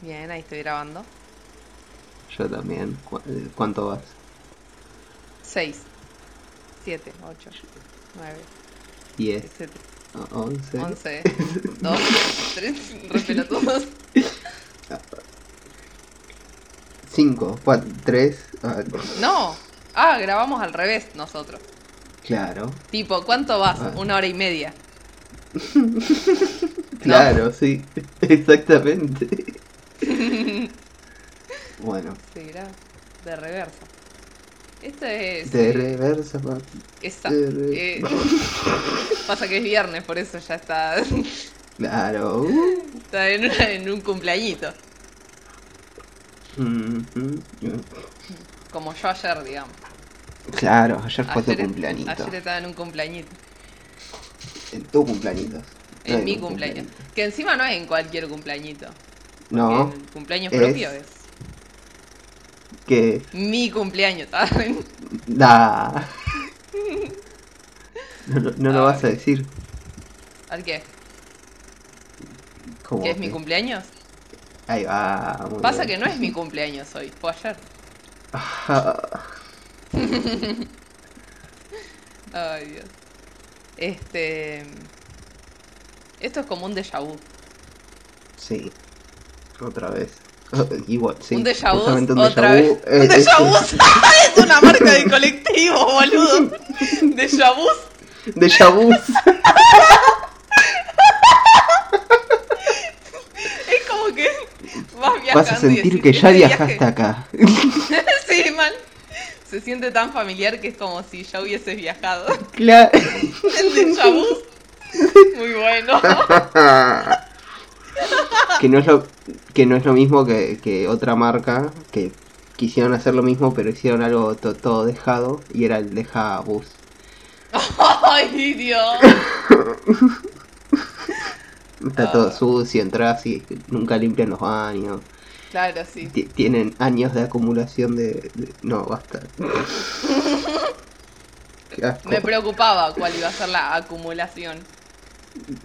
Bien, ahí estoy grabando. Yo también. ¿Cu- eh, ¿Cuánto vas? 6, 7, 8, 9, 10, 7, 11. 11, 2, 3, re pelotudos. 5, 4, 3. No. Ah, grabamos al revés nosotros. Claro. Tipo, ¿cuánto vas? Ah. Una hora y media. Claro, sí. Exactamente. Bueno, graba. De reversa. Esto es. de eh, reversa, papi. esa. de re- Eh, pasa que es viernes, por eso ya está, Claro. está en, una- en un cumpleañito. mm, Como yo ayer, digamos. Claro, ayer fue tu Ayer, cumpleañito. ayer estaba en un cumpleañito. En tu cumpleaños. No En mi cumpleaños. Que encima no es en cualquier cumpleañito. No, El cumpleaños es- propio es mi cumpleaños. ¿saben? Da. No, lo- no lo vas a decir. ¿Al qué? ¿Cómo ¿Que es mi cumpleaños? Ahí va. muy Pasa bien. que no es mi cumpleaños hoy, fue ayer. Ay, Dios. Este. Esto es como un déjà vu. Sí. Otra vez. Igual, sí. un déjà vu justamente un otra déjà vu, vez. eh, un déjà es- vu es una marca de colectivo, boludo. Déjà vu. Déjà vu. Es como que vas viajando. Vas a sentir que ya "Este viajaste viaje- acá. sí, man. Se siente tan familiar que es como si ya hubieses viajado. Claro. El déjà vu. Muy bueno. Que no es lo que no es lo mismo que, que otra marca que quisieron hacer lo mismo pero hicieron algo to- todo dejado y era el deja bus Ay, Dios. está Ah. todo sucio entras y nunca limpian los baños Claro, sí. Ti- tienen años de acumulación de, de- no basta Qué asco. Me preocupaba cuál iba a ser la acumulación.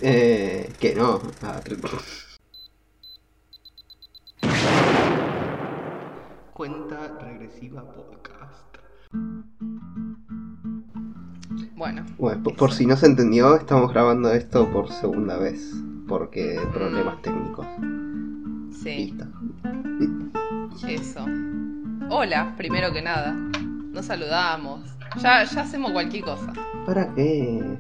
Eh, que no Ah, cuenta regresiva podcast Bueno, Bueno, por, por si no se entendió, estamos grabando esto por segunda vez. Porque problemas técnicos. sí, Listo. eso. Hola, primero que nada. Nos saludamos. Ya, ya hacemos cualquier cosa. ¿Para qué?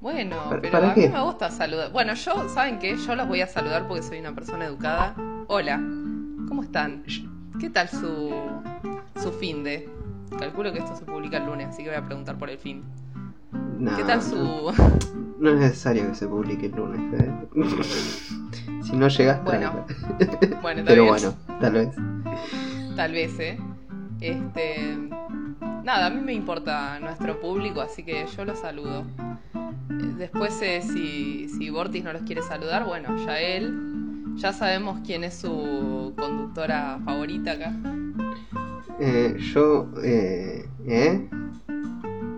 Bueno, ¿Para- pero para a qué? mí me gusta saludar. Bueno, yo, ¿saben qué? Yo los voy a saludar porque soy una persona educada. Hola, ¿cómo están? ¿Qué tal su, su fin de? Calculo que esto se publica el lunes, así que voy a preguntar por el fin. No, ¿Qué tal su...? no es necesario que se publique el lunes. ¿eh? si no llegas, Bueno. Bueno, Pero bien. bueno, tal vez. Tal vez, ¿eh? Este. Nada, a mí me importa nuestro público, así que yo los saludo. Después, eh, si, si Bortis no los quiere saludar, bueno, ya él. Ya sabemos quién es su conductora favorita acá. Eh, yo, eh, ¿eh?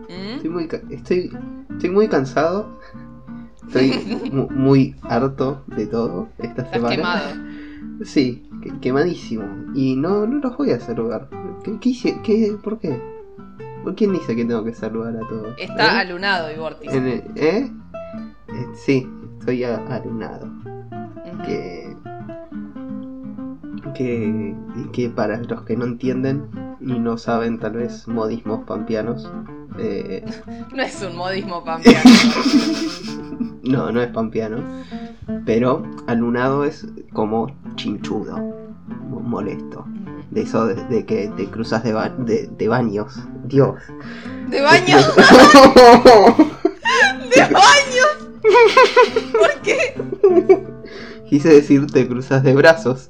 ¿Mm? Estoy muy, estoy, estoy muy cansado. Estoy mu- muy harto de todo esta Estás semana. quemado. Sí, que- quemadísimo. Y no, no los voy a saludar. ¿Qué, qué hice? ¿Qué? ¿Por qué? ¿Por quién dice que tengo que saludar a todos? Está ¿Eh? alunado el- ¿Eh? Eh, Sí, estoy alunado. Que, que, que para los que no entienden y no saben tal vez modismos pampeanos, eh, No es un modismo pampeano. no, no es pampeano, pero alunado es como chinchudo, mo- molesto. De eso de, de que te cruzas de, ba- de, de baños. Dios. ¿De baño? ¿De baño? ¿Por qué? Quise decir te cruzas de brazos.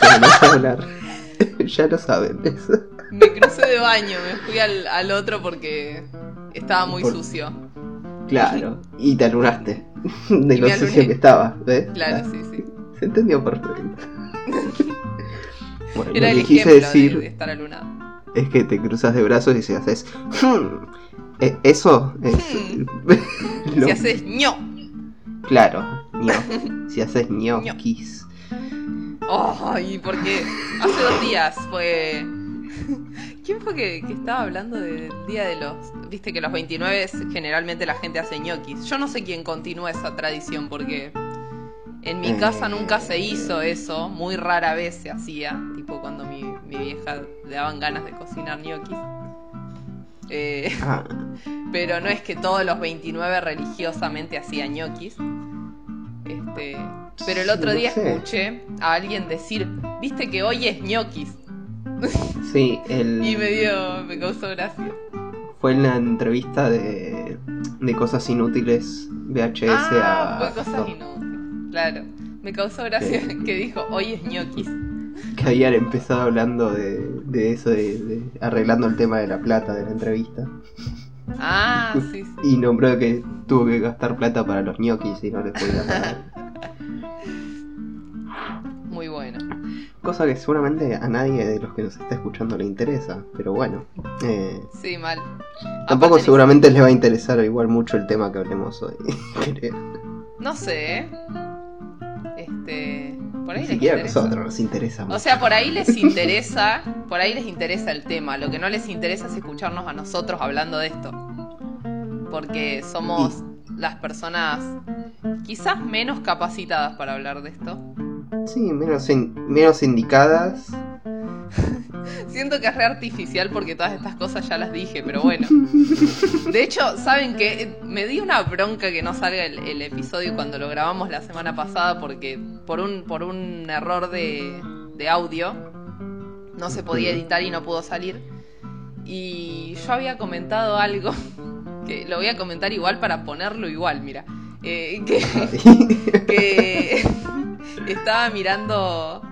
Pero no sé hablar. ya lo saben. eso. Me crucé de baño, me fui al, al otro porque estaba muy Por- sucio. Claro. Y te alunaste. De Y lo sucio que estaba. ¿Ves? Claro, Ah, sí, sí. Se entendió perfecto. bueno, Era lo el quise de- decir de, estar alunado. es que te cruzas de brazos y si haces. "Hmm", eh, eso es. lo- Si haces ño, Claro, ño. Si haces ñoquis. Ay, porque hace dos días fue. ¿Quién fue que, que estaba hablando del día de los. Viste que los 29 es- generalmente la gente hace ñoquis. Yo no sé quién continúa esa tradición porque. En mi casa Eh. nunca se hizo eso, muy rara vez se hacía, tipo cuando mi, mi vieja le daban ganas de cocinar ñoquis. Eh, Ah, pero no es que todos los 29 religiosamente hacían ñoquis. Este, pero el otro día sé. escuché a alguien decir, viste que hoy es ñoquis. sí, el, Y me dio, me causó gracia. fue en la entrevista de, de cosas inútiles VHS ah, a fue cosas inútiles. Claro. Me causó gracia que dijo, hoy es ñoquis. que habían empezado hablando de, de eso, de, de- arreglando el tema de la plata de la entrevista. Ah, sí, sí. Y nombró que tuvo que gastar plata para los ñoquis y no les podía pagar. Muy bueno. Cosa que seguramente a nadie de los que nos está escuchando le interesa, pero bueno. eh, Sí, mal. tampoco Aparte, seguramente les va a interesar igual mucho el tema que hablemos hoy. creo. No sé, ¿eh? Este. Por ahí Ni les siquiera a interesa. nosotros nos interesa O mucho. sea, por ahí les interesa, por ahí les interesa el tema. Lo que no les interesa es escucharnos a nosotros hablando de esto. Porque somos las personas quizás menos capacitadas para hablar de esto. Sí, menos, in- menos indicadas. Siento que es re artificial porque todas estas cosas ya las dije, pero bueno. De hecho, ¿saben que Me di una bronca que no salga el, el episodio cuando lo grabamos la semana pasada porque por un, por un error de, de audio no se podía editar y no pudo salir. Y yo había comentado algo que lo voy a comentar igual para ponerlo igual, mira. Eh, que, que estaba mirando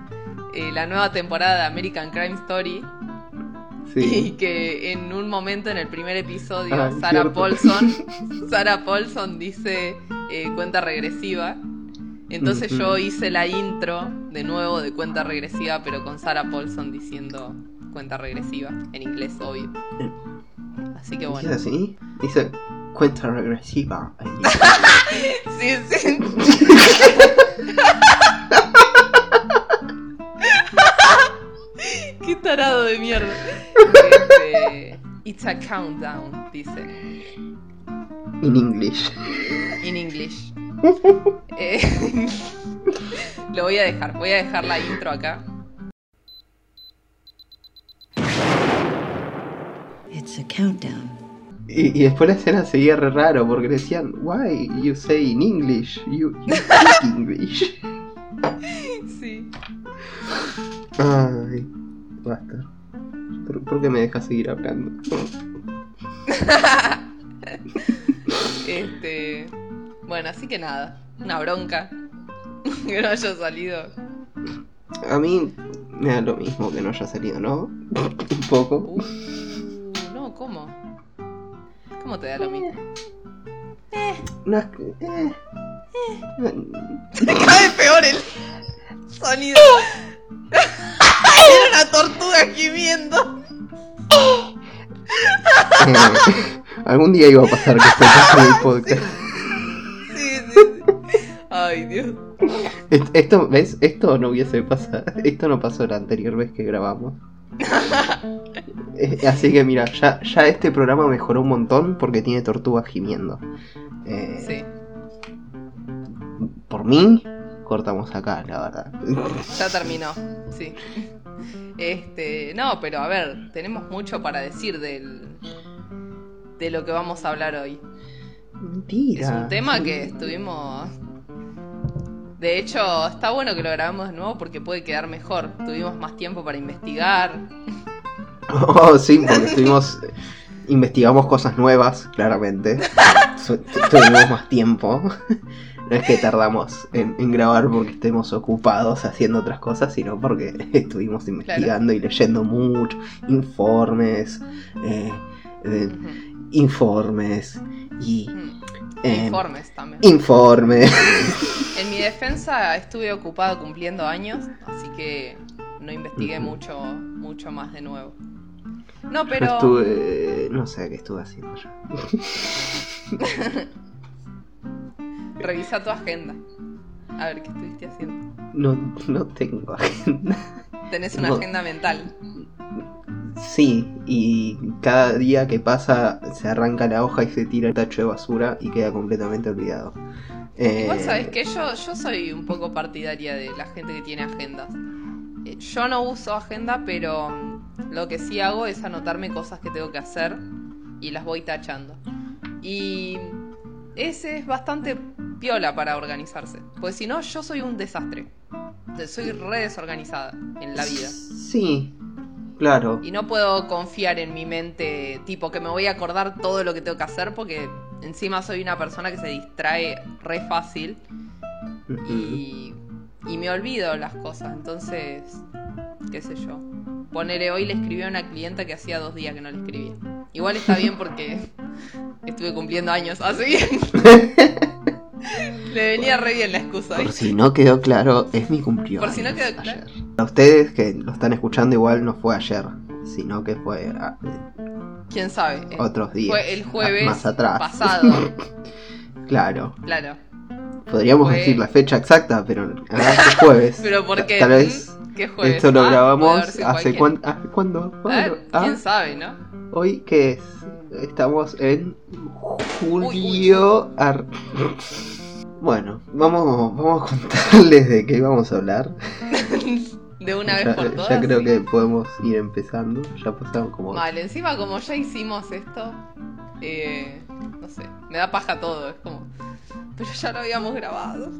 eh, la nueva temporada de American Crime Story y sí. que en un momento en el primer episodio Ah, Sarah. Paulson Sarah Paulson dice eh, cuenta regresiva entonces yo hice la intro de nuevo de cuenta regresiva pero con Sarah Paulson diciendo cuenta regresiva en inglés obvio así que bueno ¿Dice así? Dice cuenta regresiva. sí sí qué tarado de mierda Este, it's a countdown dice In English. in English. Eh, lo voy a dejar, voy a dejar la intro acá. It's a countdown. Y, y después la escena seguía re raro porque decían, why you say in English? You, you speak English. Sí. Ay, basta. ¿Por, por qué me dejas seguir hablando? Este. Bueno, así que nada. Una bronca. que no haya salido. A mí me da lo mismo que no haya salido, ¿no? Un poco. Uh, ¿cómo? ¿Cómo te da lo mismo? No es que- eh. Cada vez peor el sonido. Era una tortuga gimiendo. Eh, algún día iba a pasar que esto pase en el podcast. Sí, sí, sí. Ay, Dios. Est- Esto, ¿ves? Esto no hubiese pasado. Esto no pasó la anterior vez que grabamos. Eh, Así que mira, ya, ya este programa mejoró un montón porque tiene tortugas gimiendo. Eh, Sí, Por mí, cortamos acá, la verdad. ya terminó. Sí. Este, no, pero a ver, tenemos mucho para decir del de lo que vamos a hablar hoy. Mentira. Es un tema sí. que estuvimos de hecho, está bueno que lo grabemos de nuevo porque puede quedar mejor. Tuvimos más tiempo para investigar. Oh, sí, porque estuvimos. Investigamos cosas nuevas, claramente. Tuvimos más tiempo. No es que tardamos en, en grabar porque estemos ocupados haciendo otras cosas, sino porque estuvimos investigando y leyendo mucho. Informes. eh, eh, informes. Y. Eh, Informes también. informes. En mi defensa estuve ocupado cumpliendo años, así que no investigué Ujú. mucho, mucho más de nuevo. No, Yo pero estuve. No sé qué estuve haciendo yo. revisa tu agenda. A ver qué estuviste haciendo. No, no tengo agenda. Tenés una No. agenda mental. Sí, y cada día que pasa se arranca la hoja y se tira el tacho de basura y queda completamente olvidado. Eh, Igual sabes que yo, yo soy un poco partidaria de la gente que tiene agendas. Eh, Yo no uso agenda, pero lo que sí hago es anotarme cosas que tengo que hacer y las voy tachando. Y ese es bastante piola para organizarse. Pues si no, yo soy un desastre. Soy re desorganizada en la vida. Sí, claro. Y no puedo confiar en mi mente, tipo que me voy a acordar todo lo que tengo que hacer porque encima soy una persona que se distrae re fácil y, y me olvido las cosas. Entonces, qué sé yo. Ponele hoy le escribí a una clienta que hacía dos días que no le escribía. Igual está bien porque estuve cumpliendo años, así. le venía re bien la excusa. Por si no quedó claro, es mi cumpleaños. Por si no quedó claro. ayer. A ustedes que lo están escuchando igual no fue ayer, sino que fue ah, ¿Quién sabe? Eh, otros días. Fue el jueves más atrás. pasado. claro. Claro. Podríamos Fue- decir la fecha exacta, pero es jueves. Pero porque Tal vez ¿Qué jueves? esto lo Ah, grabamos hace cuán- ¿hace cuándo? Ah, ¿Cuándo? Ah, ¿Quién sabe, no? Hoy que es estamos en julio. ar- Bueno, vamos, vamos a contarles de qué vamos a hablar. De una ya, vez por todas. ya creo sí. que podemos ir empezando. Ya pasaron como. Mal, encima como ya hicimos esto, eh, no sé, me da paja todo, es como... Pero ya lo habíamos grabado.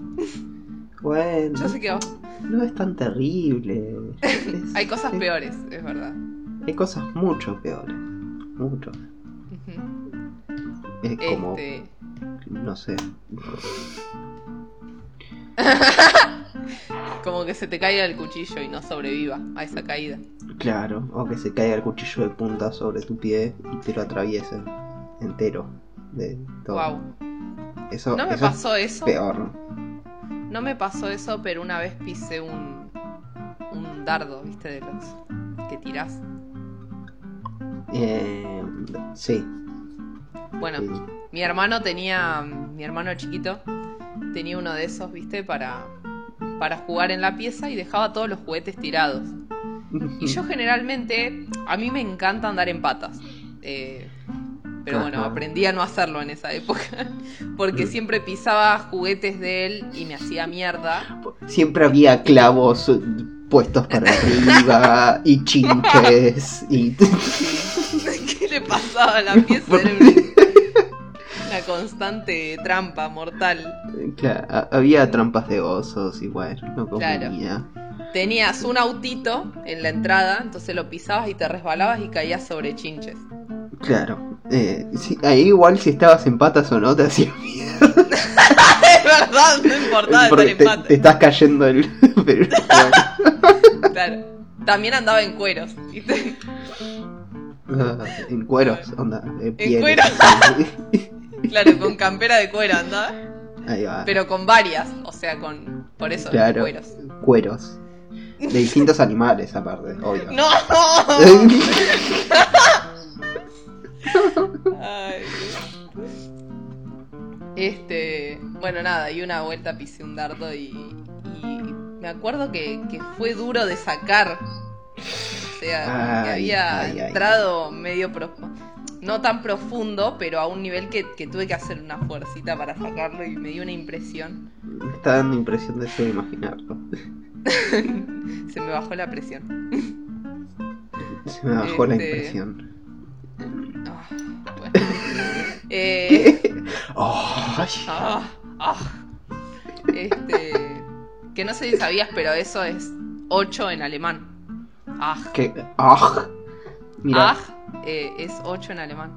Bueno, Yo sé que no es tan terrible. Es- hay cosas es- peores, es verdad. Hay cosas mucho peores. Mucho. Es como, Este, no sé. como que se te caiga el cuchillo y no sobreviva a esa caída. Claro, o que se caiga el cuchillo de punta sobre tu pie y te lo atraviese entero. De todo. Wow. Eso, No me eso es pasó eso. peor. No me pasó eso, pero una vez pisé un, un dardo, ¿viste? De los que tirás. Eh, sí. Bueno, mi hermano tenía, mi hermano chiquito, tenía uno de esos, ¿viste? Para, para jugar en la pieza y dejaba todos los juguetes tirados. Y yo generalmente, a mí me encanta andar en patas. Eh, pero bueno, aprendí a no hacerlo en esa época. Porque Mm. siempre pisaba juguetes de él y me hacía mierda. Siempre había clavos puestos para arriba y chinches y ¿Qué le pasaba a la pieza? Era una, una constante trampa mortal. Claro, ha- había trampas de osos y bueno, no Claro. comía. Tenías un autito en la entrada, entonces lo pisabas y te resbalabas y caías sobre chinches. Claro. Eh, sí, ahí igual si estabas en patas o no te hacía miedo. es verdad, no importaba Porque estar en pata. te estás cayendo el... pero, bueno. Claro. También andaba en cueros, ¿viste? Ah, en cueros, onda. De pieles. cueros. Claro, con campera de cuero andaba. Ahí va. Pero con varias, o sea, con. Por eso, Claro. cueros. Cueros. De distintos animales aparte, obvio. ¡No! Ay. Este, bueno, nada, y una vuelta pisé un dardo y, y me acuerdo que, que fue duro de sacar. O sea, que había ay. entrado medio profundo. No tan profundo, pero a un nivel que, que tuve que hacer una fuercita para sacarlo y me dio una impresión. Me está dando impresión de solo imaginarlo. Se me bajó la presión. Se me bajó la Este- impresión. Ah, bueno. Eh, Ay. Ah, ah. Este. Que no sé si sabías, pero eso es 8 en alemán. Ah. ¿Qué? Ah. Mira, Ah, eh, es 8 en alemán.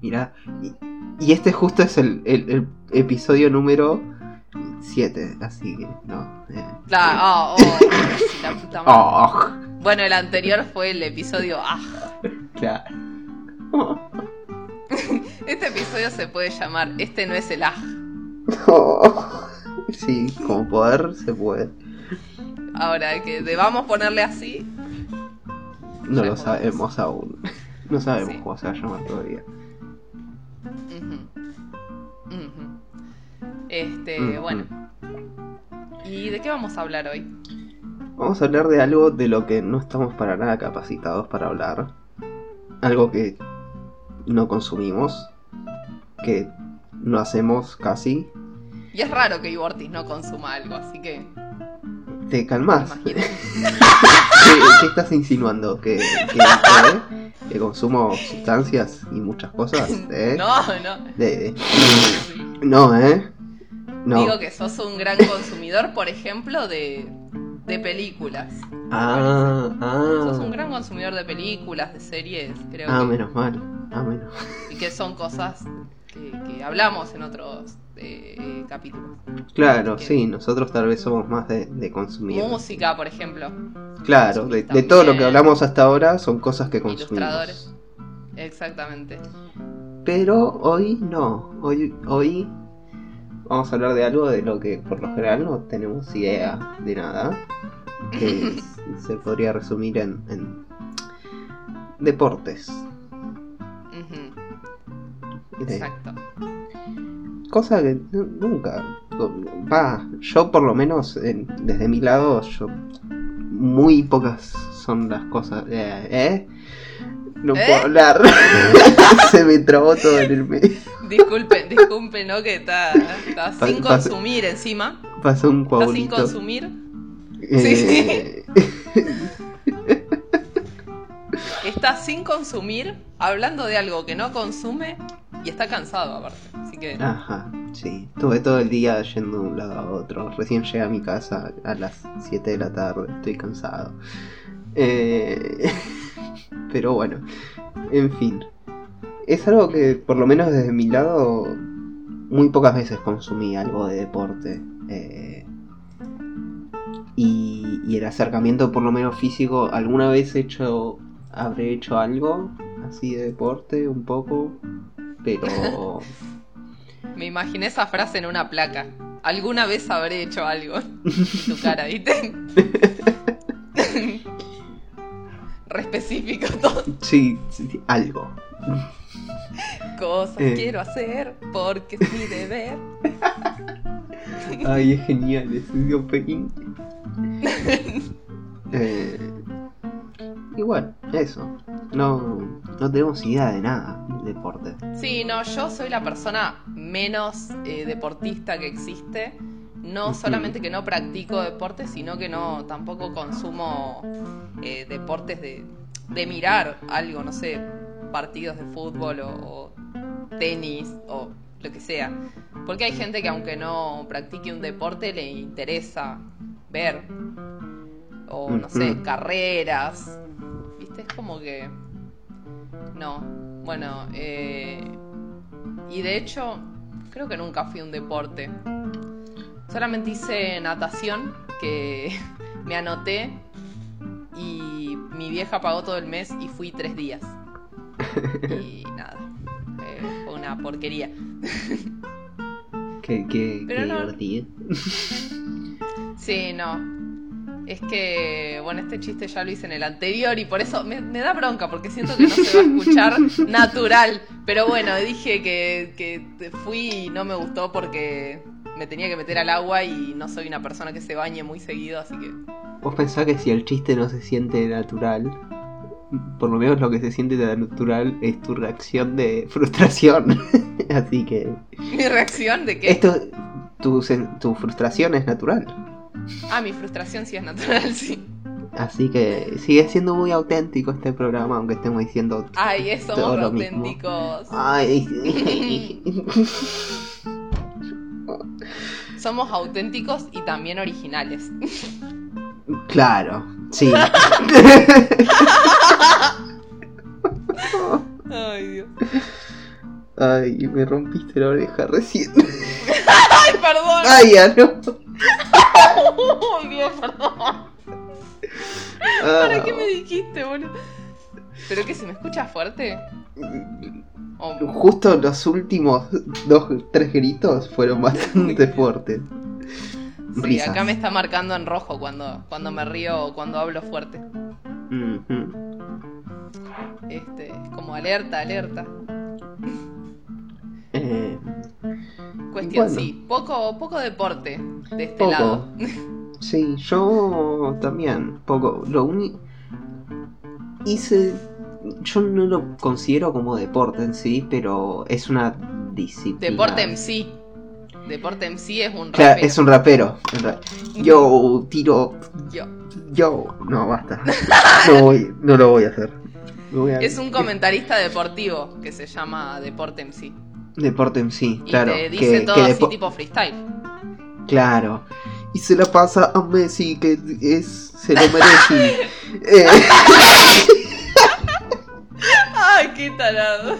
mira. Y, y este justo es el, el- el episodio número 7, así que no. eh. Claro, ah, oh, sí, la puta madre. Ah, Bueno, el anterior fue el episodio Ah. claro. Este episodio se puede llamar Este no es el Ah. Sí, como poder se puede. Ahora, que debamos ponerle así. No lo sabemos aún. No sabemos Sí. cómo se va a llamar todavía. Este, bueno. ¿Y de qué vamos a hablar hoy? Vamos a hablar de algo de lo que no estamos para nada capacitados para hablar. Algo que no consumimos, que no hacemos casi. Y es raro que Ivortis no consuma algo, así que Te calmas. ¿Qué, qué estás insinuando? ¿Que, que, que consumo sustancias y muchas cosas? ¿Eh? No, no. De- no, ¿eh? No. Digo que sos un gran consumidor, por ejemplo, de, de películas. Ah, Sos un ah. gran consumidor de películas, de series, creo Ah, que, menos mal. Ah, menos. y que son cosas que, que hablamos en otros eh, capítulos. Claro, que- sí, nosotros tal vez somos más de, de consumir. Música, por ejemplo. Claro, de, todo lo que hablamos hasta ahora son cosas que consumimos. Ilustradores. Exactamente. Pero hoy no, hoy, hoy vamos a hablar de algo de lo que por lo general no tenemos idea de nada, que se podría resumir en, en deportes. Exacto. cosa que nu- nunca, va, yo por lo menos en- desde mi lado, yo muy pocas son las cosas, eh, ¿eh? No ¿Eh? puedo hablar, se me trabó todo en el medio. Disculpe, disculpe, ¿no? Que está, está Pa- sin consumir encima. Pasó un Está sin coagulito. consumir. Eh, Está sin consumir, hablando de algo que no consume y está cansado aparte. Así que Ajá, sí. Estuve todo el día yendo de un lado a otro. Recién llegué a mi casa a las 7 de la tarde. Estoy cansado. Eh, Pero bueno, en fin. Es algo que, por lo menos desde mi lado, muy pocas veces consumí algo de deporte. Eh, y, y el acercamiento, por lo menos físico, alguna vez he hecho, habré hecho algo así de deporte, un poco. Pero. me imaginé esa frase en una placa. Alguna vez habré hecho algo. Y tu cara, ¿viste? Re específico todo. Sí, sí, algo. Cosas Eh. quiero hacer porque es mi deber. Ay, es genial ese opening. eh, bueno, eso. No, no tenemos idea de nada del deporte. Sí, no, yo soy la persona menos eh, deportista que existe. No solamente que no practico deportes, sino que no tampoco consumo eh, deportes de, de mirar algo, no sé, partidos de fútbol o, o tenis o lo que sea. Porque hay gente que aunque no practique un deporte le interesa ver. O no sé, carreras. ¿Viste? Es como que... No. Bueno, eh... y de hecho, creo que nunca fui a un deporte. Solamente hice natación, que me anoté y mi vieja pagó todo el mes y fui tres días. Y nada, eh, fue una porquería. Qué, qué, Pero qué no- divertido. Sí, no. Es que, bueno, este chiste ya lo hice en el anterior y por eso me, me da bronca porque siento que no se va a escuchar natural. Pero bueno, dije que, que fui y no me gustó porque me tenía que meter al agua y no soy una persona que se bañe muy seguido, así que... Vos pensás que si el chiste no se siente natural, por lo menos lo que se siente natural es tu reacción de frustración. Así que Mi reacción de que... esto, tu, tu frustración es natural. Ah, mi frustración sí es natural, sí. Así que sigue siendo muy auténtico este programa, aunque estemos diciendo. Ay, es- somos Todo lo mismo. auténticos. Ay, Somos auténticos y también originales. claro, sí. Ay, Dios. Ay, me rompiste la oreja recién. Ay, perdón. Ay, ya no. Ay, Dios, perdón. Ah, ¿Para qué me dijiste, boludo? ¿Pero que se me escucha fuerte? O- Justo los últimos dos, tres gritos fueron bastante fuertes. sí, Risas. acá me está marcando en rojo cuando, cuando me río o cuando hablo fuerte. Este, es como alerta, alerta. Eh, Cuestión, Bueno. sí. Poco, poco deporte de este Poco. lado. Sí, yo también, poco. Lo único. Hice. Yo no lo considero como deporte en sí, pero es una disciplina. Deporte en sí. Deporte en sí es un Claro, rapero. es un rapero. Yo tiro. Yo. Yo. No, basta. No, voy, no lo voy a hacer. Me voy a- Es un comentarista deportivo que se llama Deporte en sí. Deporte en sí, Y claro. te dice que, todo que así tipo freestyle. Claro. Y se la pasa a Messi, que es se lo merece. Eh, Ay, qué talado.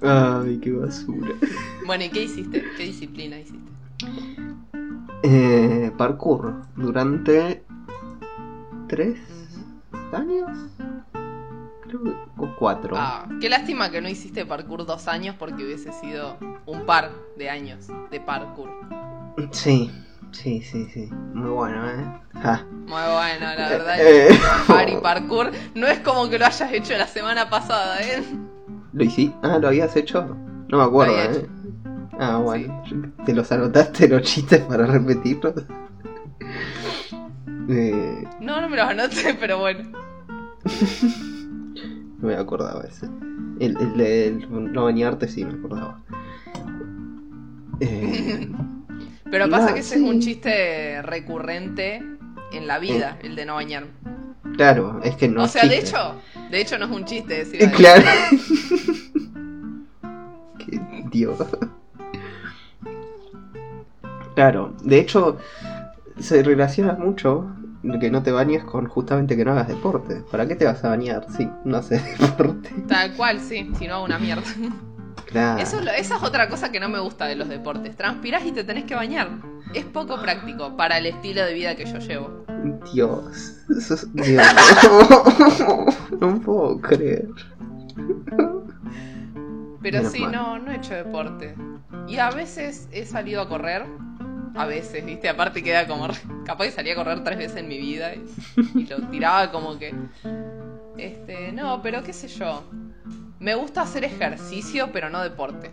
Ay, qué basura. Bueno, ¿y qué hiciste? ¿Qué disciplina hiciste? Eh, parkour. Durante. ¿Tres años? Creo que. O cuatro. Ah, qué lástima que no hiciste parkour dos años porque hubiese sido un par de años de parkour. Sí, sí, sí, sí. Muy bueno, ¿eh? Ja. Muy bueno, la verdad. Eh, Par y parkour no es como que lo hayas hecho la semana pasada, ¿eh? ¿Lo hiciste? Ah, ¿lo habías hecho? No me acuerdo, ¿eh? Ah, bueno. ¿Te los anotaste los chistes para repetirlos? Eh, No, no me los anoté, pero bueno. no me acordaba ese. El, el de el no bañarte sí me acordaba. Eh, Pero pasa que ese sí. es un chiste recurrente en la vida, el de no bañar. claro, es que no o es sea, de hecho, de hecho no es un chiste decir Eh, Claro. Qué Dios. Claro, de hecho, se relaciona mucho que no te bañes con justamente que no hagas deporte. ¿Para qué te vas a bañar si no haces deporte? Tal cual, sí, si no hago una mierda. Claro. Eso, esa es otra cosa que no me gusta de los deportes. Transpirás y te tenés que bañar. Es poco práctico para el estilo de vida que yo llevo. Dios. Eso es- Dios. No puedo creer. Pero Menos sí, mal. no, no he hecho deporte. Y a veces he salido a correr. A veces, viste, aparte queda como... Capaz que salí a correr tres veces en mi vida y, y lo tiraba como que... Este, no, pero qué sé yo. Me gusta hacer ejercicio, pero no deporte.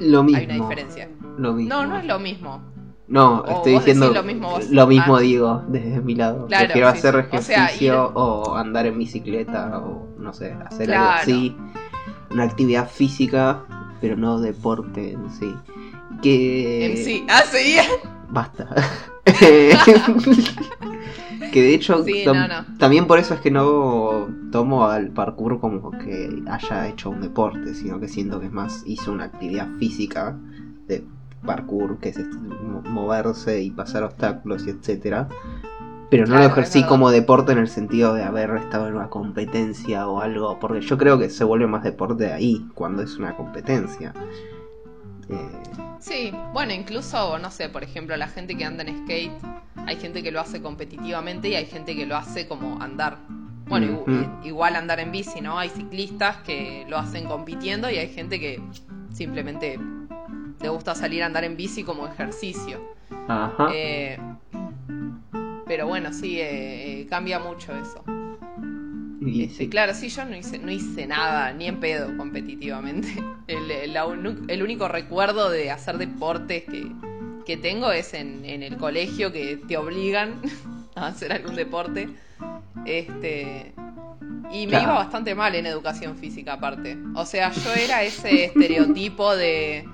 Lo mismo. Hay una diferencia. Lo mismo. No, no es lo mismo. No, O estoy diciendo lo mismo vos. lo mismo Ah. digo desde mi lado. Claro, Prefiero sí, hacer sí. O sea, ejercicio ir- o andar en bicicleta o no sé, hacer Claro. algo así. Una actividad física, pero no deporte en sí. Que En sí. Ah, seguía. basta. que de hecho Sí, tam- no, no. también por eso es que no tomo al parkour como que haya hecho un deporte, sino que siento que es más hizo una actividad física de parkour, que es este, mo- moverse y pasar obstáculos y etcétera. Pero no Claro, lo ejercí como deporte en el sentido de haber estado en una competencia o algo, porque yo creo que se vuelve más deporte ahí, cuando es una competencia. Eh, Sí, bueno, incluso, no sé, por ejemplo, la gente que anda en skate, hay gente que lo hace competitivamente y hay gente que lo hace como andar. Bueno, igu- Ujú. igual andar en bici, ¿no? Hay ciclistas que lo hacen compitiendo y hay gente que simplemente le gusta salir a andar en bici como ejercicio. ajá. Eh, pero bueno, sí, eh, eh, cambia mucho eso. Este. Claro, sí, yo no hice, no hice nada, ni en pedo competitivamente. El, único recuerdo de hacer deportes que, que tengo es en, en el colegio que te obligan a hacer algún deporte. Este. Y me Claro. iba bastante mal en educación física aparte. O sea, yo era ese estereotipo de,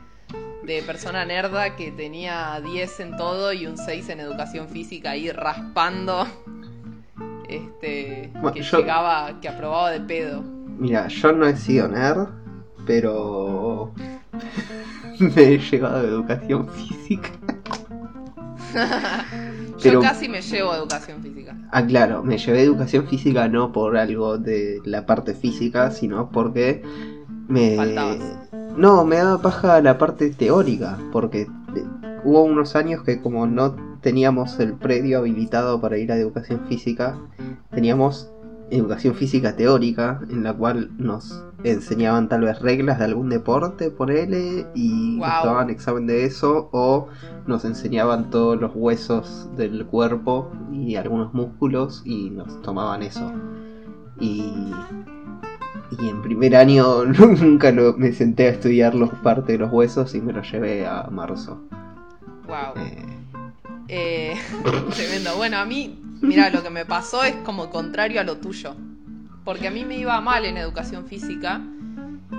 de persona nerda que tenía 10 en todo y un 6 en educación física ahí raspando. Este, Bueno, que yo- llegaba, que aprobaba de pedo. Mira, yo no he sido nerd, pero me he llevado a educación física. Pero- Yo casi me llevo a educación física. Ah, claro, me llevé educación física no por algo de la parte física, sino porque me... Faltabas. No, me daba paja la parte teórica, porque eh, hubo unos años que como no teníamos el predio habilitado para ir a educación física, teníamos educación física teórica, en la cual nos enseñaban tal vez reglas de algún deporte, por él, y nos Guau. daban examen de eso, o nos enseñaban todos los huesos del cuerpo y algunos músculos, y nos tomaban eso. Y Y en primer año nunca lo- me senté a estudiar los parte de los huesos y me lo llevé a marzo. Wow. Eh, Eh, tremendo. Bueno, a mí, mira, lo que me pasó es como contrario a lo tuyo. Porque a mí me iba mal en educación física.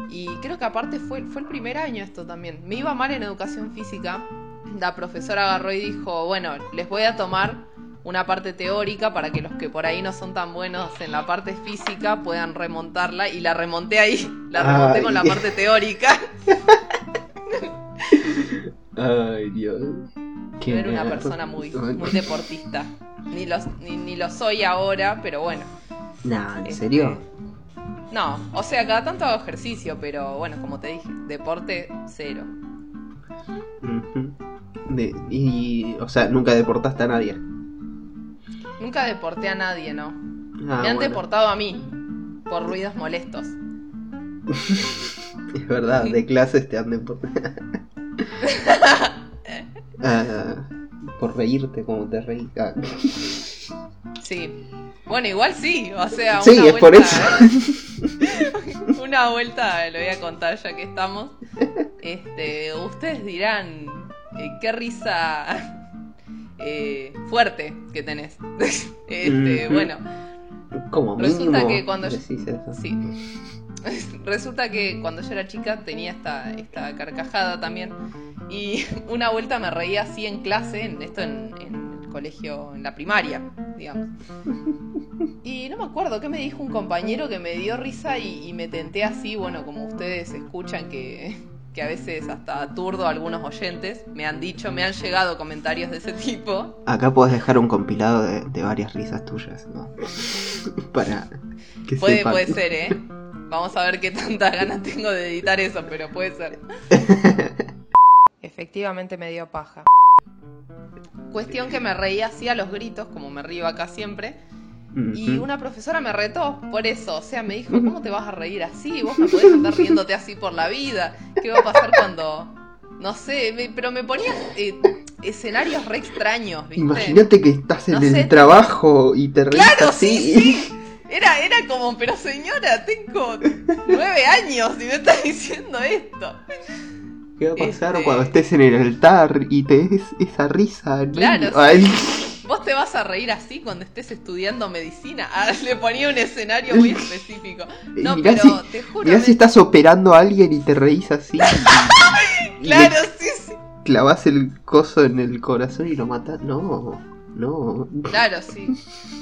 Y creo que aparte fue, fue el primer año esto también. Me iba mal en educación física. La profesora agarró y dijo, bueno, les voy a tomar una parte teórica para que los que por ahí no son tan buenos en la parte física puedan remontarla. Y la remonté ahí. La remonté Ay. con la parte teórica. Ay, Dios. Yo era una persona muy, muy deportista. Ni lo, ni, ni lo soy ahora, pero bueno. Nah, ¿en Este, serio? No, o sea, cada tanto hago ejercicio, pero bueno, como te dije, deporte cero. De- y, o sea, nunca deportaste a nadie. Nunca deporté a nadie, ¿no? Ah, Me han bueno. deportado a mí por ruidos molestos. Es verdad, de clases te han deportado. Ah, por reírte como te reí. Ah. Sí. Bueno, igual sí, o sea, Sí, una es por vuelta- eso. una vuelta, lo voy a contar ya que estamos. Este, ustedes dirán, eh, qué risa eh, fuerte que tenés. Este, bueno, Como Resulta mínimo que cuando- eso. Sí. Resulta que cuando yo era chica tenía esta, esta carcajada también. Y una vuelta me reía así en clase, en esto en, en el colegio, en la primaria, digamos. Y no me acuerdo qué me dijo un compañero que me dio risa y, y me tenté así, bueno, como ustedes escuchan que, que a veces hasta aturdo a algunos oyentes, me han dicho, me han llegado comentarios de ese tipo. Acá puedes dejar un compilado de, de varias risas tuyas, ¿no? Para que Puede, sepan. puede ser, ¿eh? Vamos a ver qué tantas ganas tengo de editar eso, pero puede ser. Efectivamente me dio paja. Cuestión que me reía así a los gritos, como me río acá siempre. Y una profesora me retó por eso. O sea, me dijo, ¿cómo te vas a reír así? Vos no podés andar riéndote así por la vida. ¿Qué va a pasar cuando.? No sé, me- pero me ponía eh, escenarios re extraños, ¿viste? Imagínate que estás en No el sé. trabajo y te reís Claro, así. sí, sí. Era, era como, pero señora, tengo nueve años y me estás diciendo esto. ¿Qué va a pasar Este- cuando estés en el altar y te des esa risa? Claro, sí. ¿Vos te vas a reír así cuando estés estudiando medicina? Ah, le ponía un escenario muy específico. No, mirá pero si- te juro. mirá me- si estás operando a alguien y te reís así. Claro, sí, sí. clavas el coso en el corazón y lo matas. No, no. Claro, sí.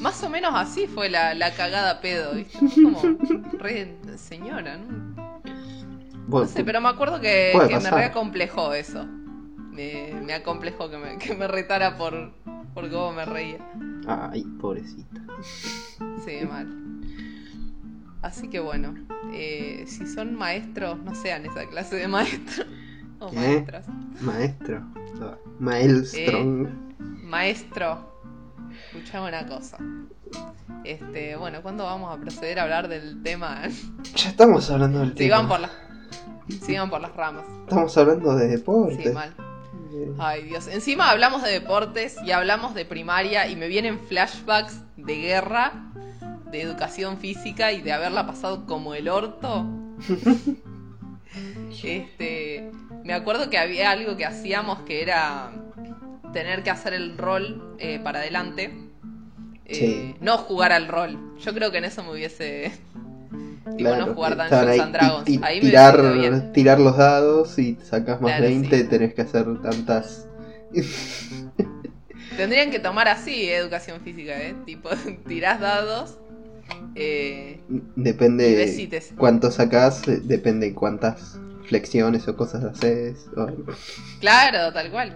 Más o menos así fue la, la cagada pedo, ¿viste? Fue Como re señora, ¿no? No sé, pero me acuerdo que, que me reacomplejó eso. Me, me acomplejó que me, que me retara por, por cómo me reía. Ay, pobrecita. Sí, mal. Así que bueno, eh, si son maestros, no sean esa clase de maestros o ¿Qué? maestras. Maestro. Maelstrom. Maestro, escuchame una cosa. Este, bueno, ¿cuándo vamos a proceder a hablar del tema? Ya estamos hablando del Sigan tema. por las, sigan por las ramas. Estamos hablando de deporte. Sí, mal. Ay, Dios. Encima hablamos de deportes y hablamos de primaria y me vienen flashbacks de guerra, de educación física y de haberla pasado como el orto. Este, me acuerdo que había algo que hacíamos que era tener que hacer el rol eh, para adelante. Eh, Sí. No jugar al rol. Yo creo que en eso me hubiese. Digo, claro, no jugar Dungeons and Dragons. Ahí me tirar, bien. tirar los dados y sacas más Claro, 20, sí. tenés que hacer tantas. Tendrían que tomar así eh, educación física, ¿eh? Tipo, tirás dados. Eh, Y Depende te- cuánto sacás, depende cuántas flexiones o cosas haces. o- claro, tal cual.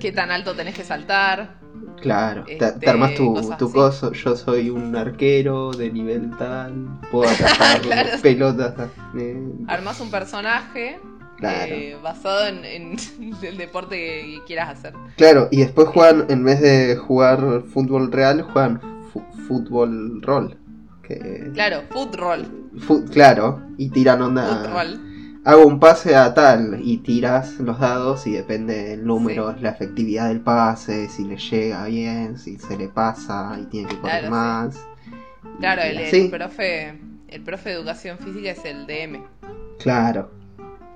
¿Qué tan alto tenés que saltar? Claro, te, Este, te armas tu, tu coso. Yo soy un arquero de nivel tal, puedo atacar Claro. pelotas. eh, Armás un personaje Claro. eh, basado en, en el deporte que quieras hacer. Claro, y después juegan, en vez de jugar fútbol real, juegan fútbol rol. Que, Claro, fu- claro, y tiran onda. Foot roll. Hago un pase a tal y tiras los dados y depende del número, la efectividad del pase, si le llega bien, si se le pasa y tiene que Claro, sí. más. Claro, el, el profe el profe de educación física es el DM. Claro.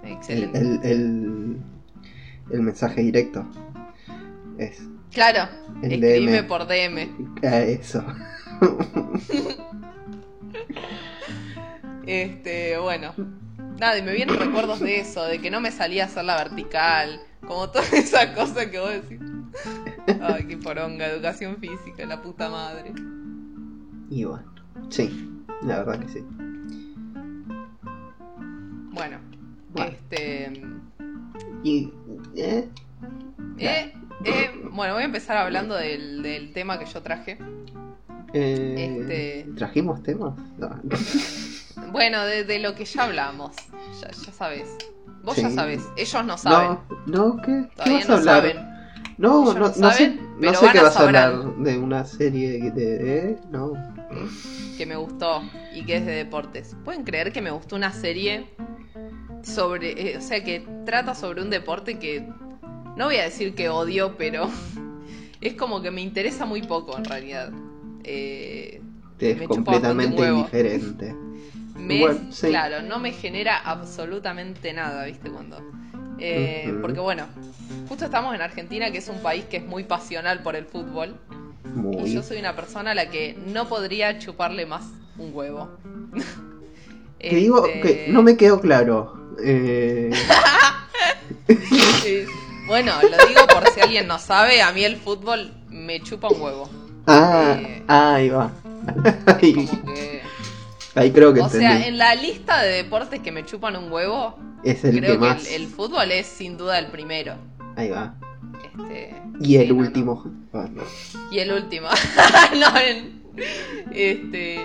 El, Excelente. el, el, el mensaje directo. Es. Claro, el escribime DM. por DM. eh, Eso. Este, bueno. Nada, y me vienen recuerdos de eso, de que no me salía a hacer la vertical, como toda esa cosa que vos decís. Ay, qué poronga, educación física, la puta madre. Y bueno. Sí, la verdad que sí. Bueno, Bueno. este. Y. ¿eh? eh, eh, bueno, voy a empezar hablando del, del tema que yo traje. Eh, Este- ¿Trajimos temas? No. Bueno, de, de lo que ya hablamos. Ya, ya sabes. Vos ya sabes, ellos no saben. No, no, ¿qué? ¿Qué Todavía vas a no hablar? saben. No, no, no no sé, saben, no sé qué vas a hablar de una serie de... ¿eh? No. que me gustó y que es de deportes. ¿Pueden creer que me gustó una serie sobre, eh, o sea, que trata sobre un deporte que no voy a decir que odio, pero es como que me interesa muy poco en realidad. Eh, es completamente indiferente. Me Bueno, es- sí. claro, no me genera absolutamente nada, ¿viste? Cuando. Eh. Porque bueno, justo estamos en Argentina, que es un país que es muy pasional por el fútbol. Y yo soy una persona a la que no podría chuparle más un huevo. Que digo Este, que no me quedó claro. Eh, sí. Bueno, lo digo por si alguien no sabe, a mí el fútbol me chupa un huevo. ah, Eh. ahí va. ahí, Como que- ahí creo que O entendí. sea, en la lista de deportes que me chupan un huevo, es el creo que el, el fútbol es sin duda el primero. Ahí va. Este, Y el sí, no, no. último. Ah, no. Y el último. no, en- este.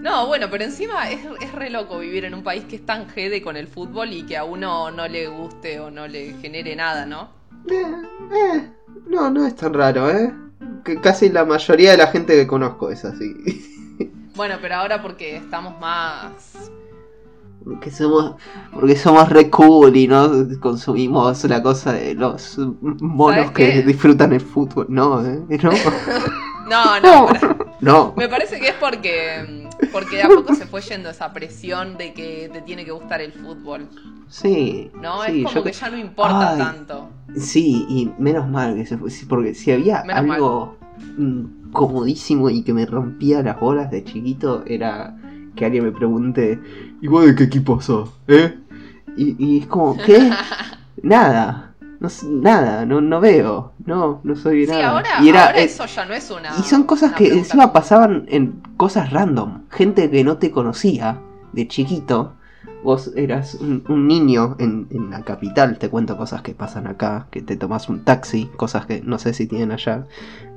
No, bueno, pero encima es, es re loco vivir en un país que es tan jede con el fútbol y que a uno no le guste o no le genere nada, ¿no? Eh, eh, no, no es tan raro, ¿eh? Que casi la mayoría de la gente que conozco es así. Bueno, pero ahora porque estamos más. Porque somos, porque somos re cool y no consumimos la cosa de los monos ¿Sabes que disfrutan el fútbol. No, ¿eh? No, No, no, no. me parece que es porque. Porque de a poco se fue yendo esa presión de que te tiene que gustar el fútbol. Sí, ¿No? sí, es como yo que ya no importa Ay. tanto. Sí, y menos mal que se fue, porque si había Menos algo comodísimo y que me rompía las bolas de chiquito, era que alguien me pregunte, ¿y vos de qué equipo sos? ¿Eh? Y, y es como, ¿qué? nada, no, nada, no, no veo, no, no soy Sí, nada. ahora, y era, ahora eh, eso ya no es una. y son cosas que pregunta encima pasaban en cosas random. Gente que no te conocía de chiquito. Vos eras un, un niño en, en la capital. Te cuento cosas que pasan acá. Que te tomas un taxi. Cosas que no sé si tienen allá.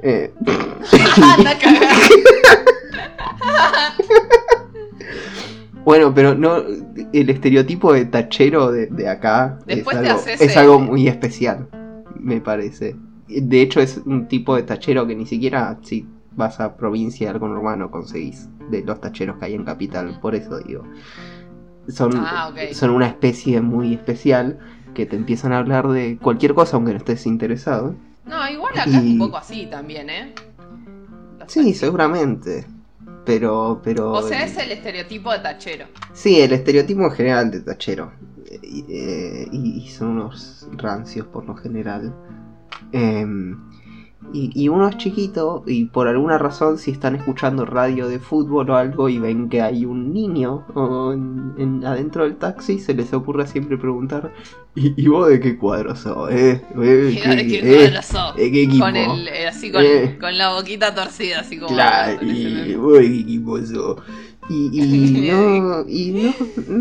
Eh, bueno, pero no. El estereotipo de tachero de, de acá Después es, algo, haces, es eh, algo muy especial. Me parece. De hecho, es un tipo de tachero que ni siquiera si vas a provincia algo urbano conseguís de los tacheros que hay en capital. Por eso digo. Son, Ah, son una especie muy especial que te empiezan a hablar de cualquier cosa aunque no estés interesado. No, igual acá es un poco así también, ¿eh? Los Sí, seguramente. Pero, pero. O sea, es el estereotipo de tachero. Sí, el estereotipo en general de tachero. Eh, Y, eh, y- y son unos rancios por lo general. Em, y, y uno es chiquito y por alguna razón si están escuchando radio de fútbol o algo y ven que hay un niño o en, en- adentro del taxi, se les ocurre siempre preguntar ¿Y, y vos de qué cuadro sos? ¿Eh? ¿Eh? Mira de qué eh, cuadro sos. ¿de qué equipo? Con el, eh, así con, Eh. con la boquita torcida, así como. Claro, y vos de qué equipo sos? Y, y no, y no,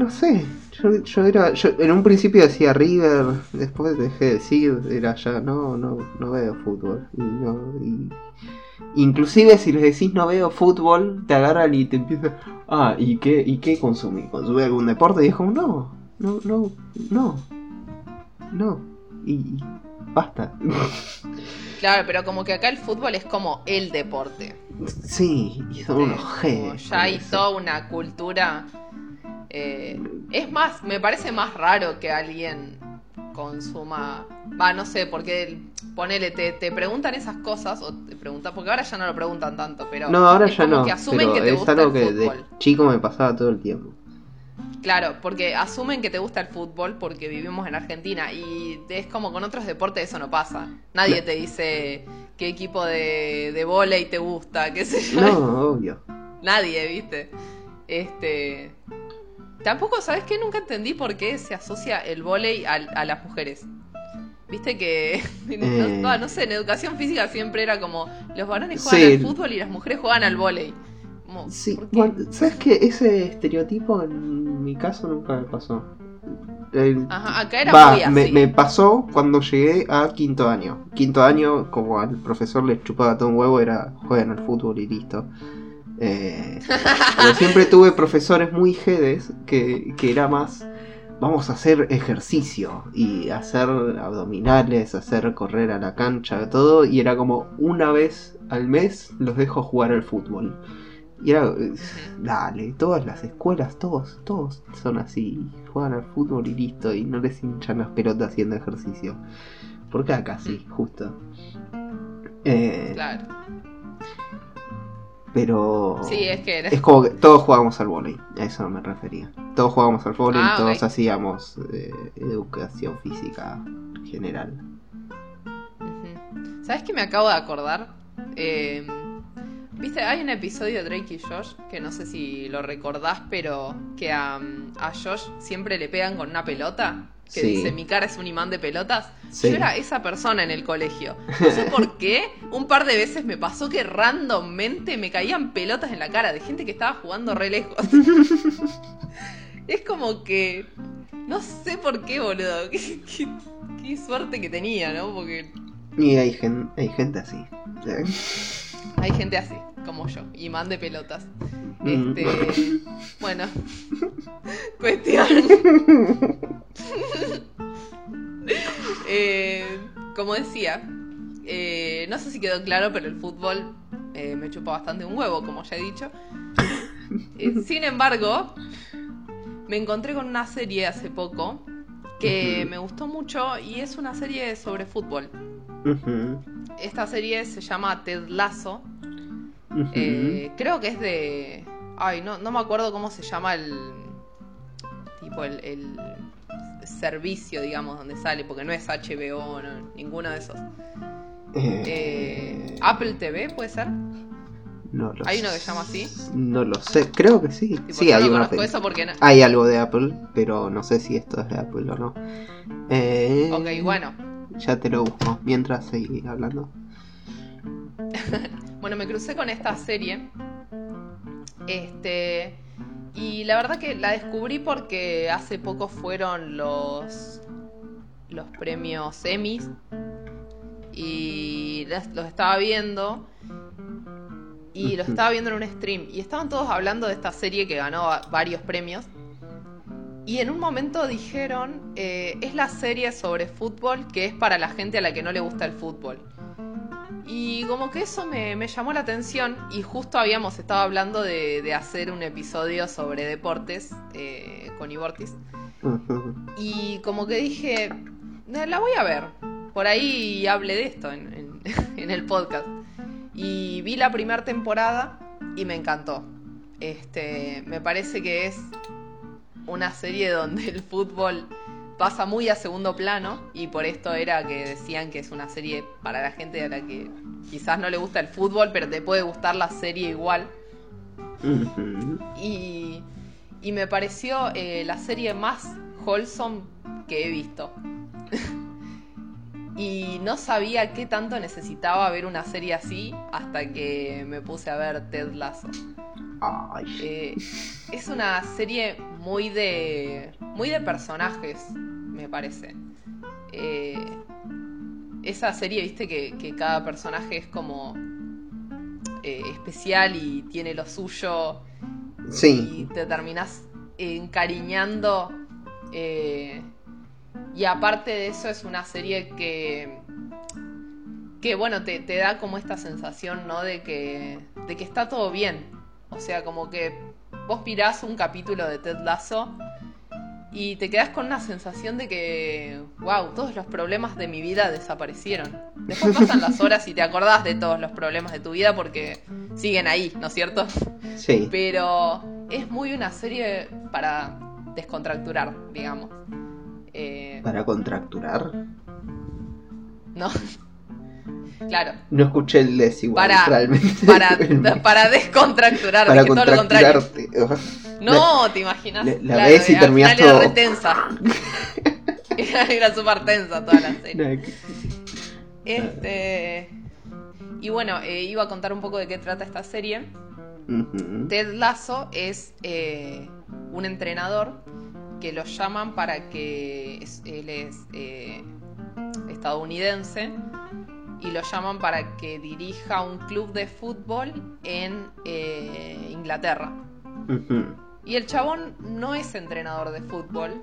no sé. Yo, yo era, yo en un principio decía River, después dejé de decir, era ya, no, no, no veo fútbol. Y no, y- inclusive si les decís no veo fútbol, te agarran y te empiezan, ah, ¿y qué, y qué consumí? ¿Consumí algún deporte? Y es como, no, no, no, no, no, y, basta. Claro, pero como que acá el fútbol es como el deporte. sí, y son unos genios. ya hay toda una cultura. Eh, es más, me parece más raro que alguien consuma. Va, no sé, porque ponele, te, te preguntan esas cosas, o te preguntan, porque ahora ya no lo preguntan tanto, pero. No, ahora es ya como no. que asumen pero que te es gusta algo el que de fútbol. chico me pasaba todo el tiempo. Claro, porque asumen que te gusta el fútbol porque vivimos en Argentina y es como con otros deportes eso no pasa. Nadie te dice qué equipo de, de volei te gusta, qué sé yo. No, obvio. Nadie, ¿viste? Este. Tampoco, ¿sabes qué? Nunca entendí por qué se asocia el volei al- a, las mujeres. Viste que. Eh. No, no sé, en educación física siempre era como. Los varones Sí. juegan al fútbol y las mujeres juegan al volei. Sí, ¿por qué? bueno, ¿sabes qué? Ese estereotipo en mi caso nunca me pasó. El- Ajá, acá era Va, muy así. me, me pasó cuando llegué a quinto año. Quinto año, como al profesor le chupaba todo un huevo, era juegan al fútbol y listo. Eh, pero siempre tuve profesores muy jedes que, que era más, vamos a hacer ejercicio y hacer abdominales, hacer correr a la cancha, todo. Y era como una vez al mes los dejo jugar al fútbol. Y era, eh, dale, todas las escuelas, todos, todos son así, juegan al fútbol y listo, y no les hinchan las pelotas haciendo ejercicio. Porque acá sí, justo. Eh, Claro. Pero Sí, es que era. es como que todos jugábamos al vóley, a eso me refería. Todos jugábamos al vóley Ah, y todos hacíamos eh, educación física general. ¿Sabes qué me acabo de acordar? Eh, Viste, hay un episodio de Drake y Josh que no sé si lo recordás, pero que a, a Josh siempre le pegan con una pelota. Que Sí. dice, mi cara es un imán de pelotas. Sí. Yo era esa persona en el colegio. No sé por qué. Un par de veces me pasó que randommente me caían pelotas en la cara de gente que estaba jugando re lejos. es como que... No sé por qué, boludo. Qué, qué- qué suerte que tenía, ¿no? Porque Y hay, gen- hay gente así. Hay gente así, como yo, imán de pelotas. Mm. Este, bueno, cuestión. Eh, como decía, eh, no sé si quedó claro, pero el fútbol eh, me chupa bastante un huevo, como ya he dicho. Eh, sin embargo, me encontré con una serie hace poco que me gustó mucho y es una serie sobre fútbol. Esta serie se llama Ted Lasso. Eh, creo que es de. Ay, no, no me acuerdo cómo se llama el. Tipo, el, el servicio, digamos, donde sale, porque no es HBO, no, ninguno de esos. Eh, Eh, Apple TV, ¿puede ser? no lo ¿Hay uno que se llama así? No lo sé, creo que sí. Tipo, sí, hay no una eso porque no. Hay algo de Apple, pero no sé si esto es de Apple o no. Eh, Ok, bueno. Ya te lo busco. Mientras seguí hablando. Bueno, me crucé con esta serie. Este. Y la verdad que la descubrí porque hace poco fueron los. los premios Emmys. Y los estaba viendo. Y los estaba viendo en un stream. Y estaban todos hablando de esta serie que ganó va- varios premios. Y en un momento dijeron, eh, es la serie sobre fútbol que es para la gente a la que no le gusta el fútbol. Y como que eso me, me llamó la atención y justo habíamos estado hablando de, de hacer un episodio sobre deportes eh, con Ibortis. Y como que dije, "Eh, la voy a ver. Por ahí hablé de esto en, en- en el podcast. Y vi la primera temporada y me encantó. Este, me parece que es una serie donde el fútbol pasa muy a segundo plano y por esto era que decían que es una serie para la gente a la que quizás no le gusta el fútbol, pero te puede gustar la serie igual. Y, y me pareció eh, la serie más wholesome que he visto. y no sabía qué tanto necesitaba ver una serie así hasta que me puse a ver Ted Lasso. Ay. Eh, es una serie muy de. muy de personajes, me parece. Eh, esa serie, viste, que, que cada personaje es como eh, especial y tiene lo suyo. Y Sí. te terminás encariñando. eh, y aparte de eso, es una serie que. que bueno, te, te da como esta sensación, ¿no? De que. de que está todo bien. O sea, como que vos mirás un capítulo de Ted Lasso y te quedas con una sensación de que, wow, todos los problemas de mi vida desaparecieron. Después pasan las horas y te acordás de todos los problemas de tu vida porque siguen ahí, ¿no es cierto? Sí. Pero es muy una serie para descontracturar, digamos. Eh, Para contracturar. no. claro. No escuché el desigual Para, realmente. para, descontracturar, para dije todo lo contrario. contracturarte. No, te imaginas. la- la ves y era todo- re tensa. Era, era súper tensa toda la serie. Que- Este. Y bueno, eh, iba a contar un poco de qué trata esta serie. Ted Lasso es eh, un entrenador que lo llaman para que es- él es eh, estadounidense y lo llaman para que dirija un club de fútbol en eh, Inglaterra. Y el chabón no es entrenador de fútbol,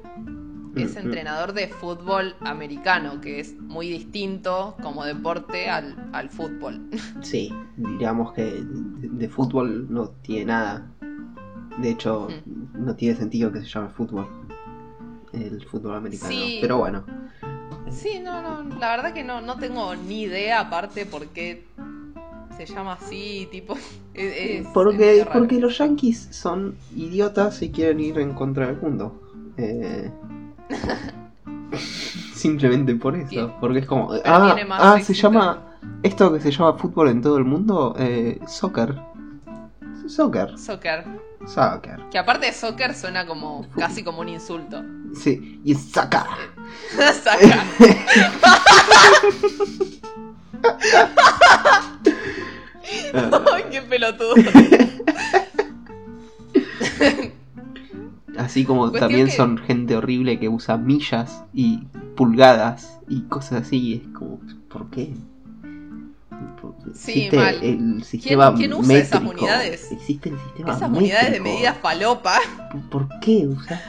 es entrenador de fútbol americano, que es muy distinto como deporte al, al fútbol. Sí, digamos que de, de fútbol no tiene nada. De hecho, Mm. no tiene sentido que se llame fútbol. El fútbol americano. Sí. Pero bueno. Sí, no, no, la verdad que no, no tengo ni idea aparte por qué se llama así, tipo... es- Porque, porque los yankees son idiotas y quieren ir en contra del mundo. Eh, Simplemente por eso. Porque es como. pero Ah, ah se llama. Esto que se llama fútbol en todo el mundo, eh, soccer. Soccer. Soccer. Soccer. Que aparte de soccer suena como casi como un insulto. Sí, y soccer. Saca. Ay, qué pelotudo. Así como Cuestión también que- son gente horrible que usa millas y pulgadas y cosas así. Es como, ¿por qué? Sí, existe mal. el sistema quién usa esas unidades? Existe el sistema Esas unidades de medidas falopa. ¿Por qué usas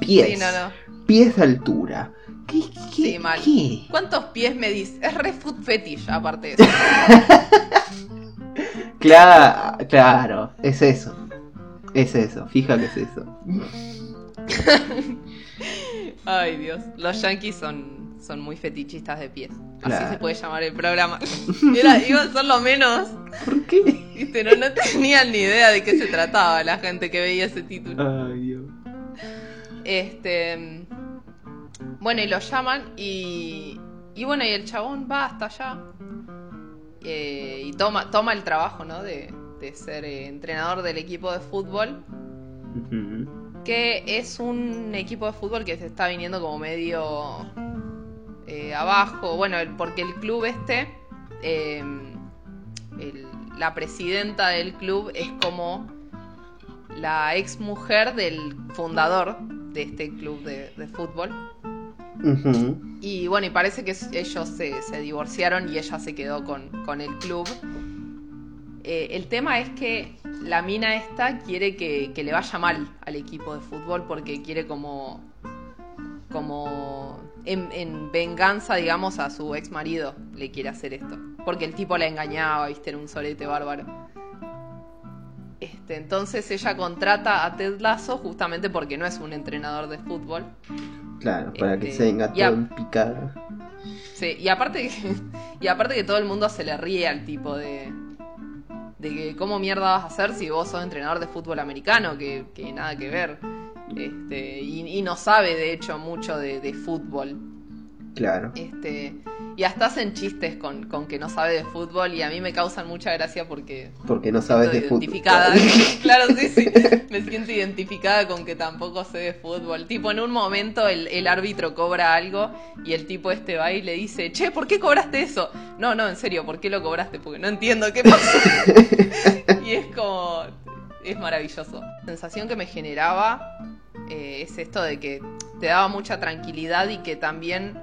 pies? Sí, no, no. Pies de altura. ¿Qué? qué Sí, mal. ¿Qué? ¿Cuántos pies medís? Es re food fetish, aparte de eso. Claro, claro, es eso. Es eso, fija que es eso. Ay, Dios. Los yankees son, son muy fetichistas de pies. Así se puede llamar el programa. Era, iba a ser lo menos. ¿Por qué? Viste, no, no tenían ni idea de qué se trataba la gente que veía ese título. Ay, Dios. Este. Bueno, y lo llaman y. Y bueno, y el chabón va hasta allá. eh, y toma, toma el trabajo, ¿no? De, de ser eh, entrenador del equipo de fútbol. Que es un equipo de fútbol que se está viniendo como medio eh, abajo. Bueno, porque el club este. eh, el- la presidenta del club es como la ex mujer del fundador de este club de, de fútbol. Y bueno, y parece que ellos se, se divorciaron y ella se quedó con, con el club. Eh, el tema es que la mina esta quiere que, que le vaya mal al equipo de fútbol porque quiere como. como. En, en venganza, digamos, a su ex marido le quiere hacer esto. Porque el tipo la engañaba, viste, era un solete bárbaro. Este, entonces ella contrata a Ted Lasso justamente porque no es un entrenador de fútbol. Claro, para que Este, se venga ya. todo en picada. Sí, y aparte que, y aparte que todo el mundo se le ríe al tipo de de que cómo mierda vas a hacer si vos sos entrenador de fútbol americano, que, que nada que ver. Este, y, y no sabe de hecho mucho de, de fútbol. Claro. Este, y hasta hacen chistes con, con que no sabe de fútbol y a mí me causan mucha gracia porque Porque no sabes de siento fútbol. identificada. claro, sí, sí. Me siento identificada con que tampoco sé de fútbol. Tipo, en un momento el, el árbitro cobra algo y el tipo este va y le dice, che, ¿por qué cobraste eso? No, no, en serio, ¿por qué lo cobraste? Porque no entiendo qué pasó. y es como... Es maravilloso. La sensación que me generaba eh, es esto de que te daba mucha tranquilidad y que también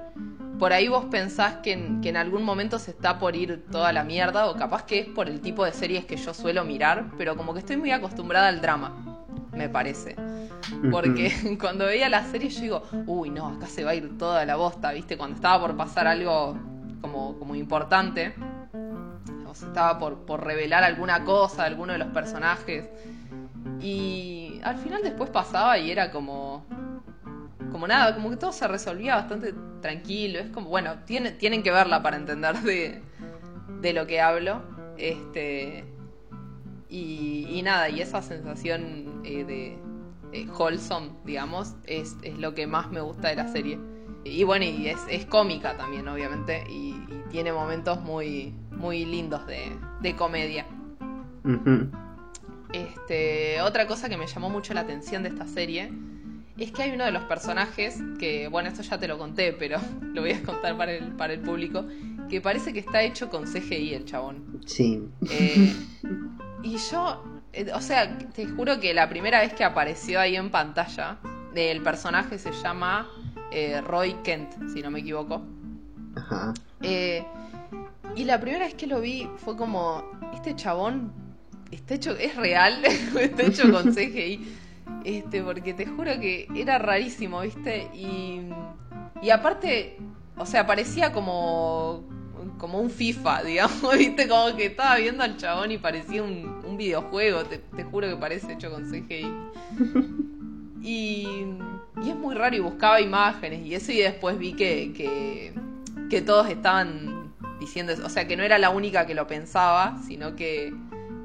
por ahí vos pensás que en, que en algún momento se está por ir toda la mierda o capaz que es por el tipo de series que yo suelo mirar, pero como que estoy muy acostumbrada al drama, me parece. Porque cuando veía la serie yo digo, uy, no, acá se va a ir toda la bosta, ¿viste? Cuando estaba por pasar algo como, como importante, o se estaba por, por revelar alguna cosa de alguno de los personajes. Y al final después pasaba y era como... como nada, como que todo se resolvía bastante tranquilo. Es como, bueno, tiene, tienen que verla para entender de, de lo que hablo. Este. Y, nada, y esa sensación eh, de eh, wholesome, digamos, es, es lo que más me gusta de la serie. Y bueno, y es, es cómica también, obviamente, y, tiene momentos muy, muy lindos de, de comedia. Ujú. Este, otra cosa que me llamó mucho la atención de esta serie es que hay uno de los personajes que, bueno, esto ya te lo conté, pero lo voy a contar para el, para el público, que parece que está hecho con CGI el chabón. Sí. Eh, y yo, eh, o sea, te juro que la primera vez que apareció ahí en pantalla, el personaje se llama eh, Roy Kent, si no me equivoco. Ajá. Y la primera vez que lo vi fue como, este chabón está hecho, es real, está hecho con CGI. Este, porque te juro que era rarísimo, ¿viste? Y, y aparte, o sea, parecía como, como un FIFA, digamos, ¿viste? Como que estaba viendo al chabón y parecía un, un videojuego, te, te juro que parece hecho con CGI. Y, y es muy raro y buscaba imágenes y eso y después vi que, que, que todos estaban diciendo eso. O sea, que no era la única que lo pensaba, sino que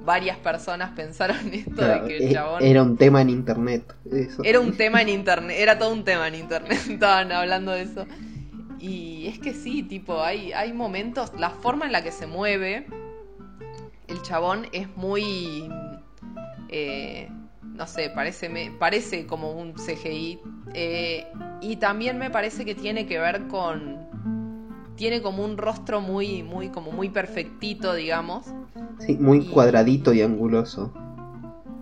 varias personas pensaron esto Claro, de que el chabón... Era un tema en internet. Eso. Era un tema en internet, era todo un tema en internet, estaban hablando de eso. Y es que sí, tipo, hay, hay momentos, la forma en la que se mueve el chabón es muy... eh, no sé, parece, me, parece como un CGI. eh, y también me parece que tiene que ver con... Tiene como un rostro muy, muy, como muy perfectito, digamos. Sí, muy y- cuadradito y anguloso.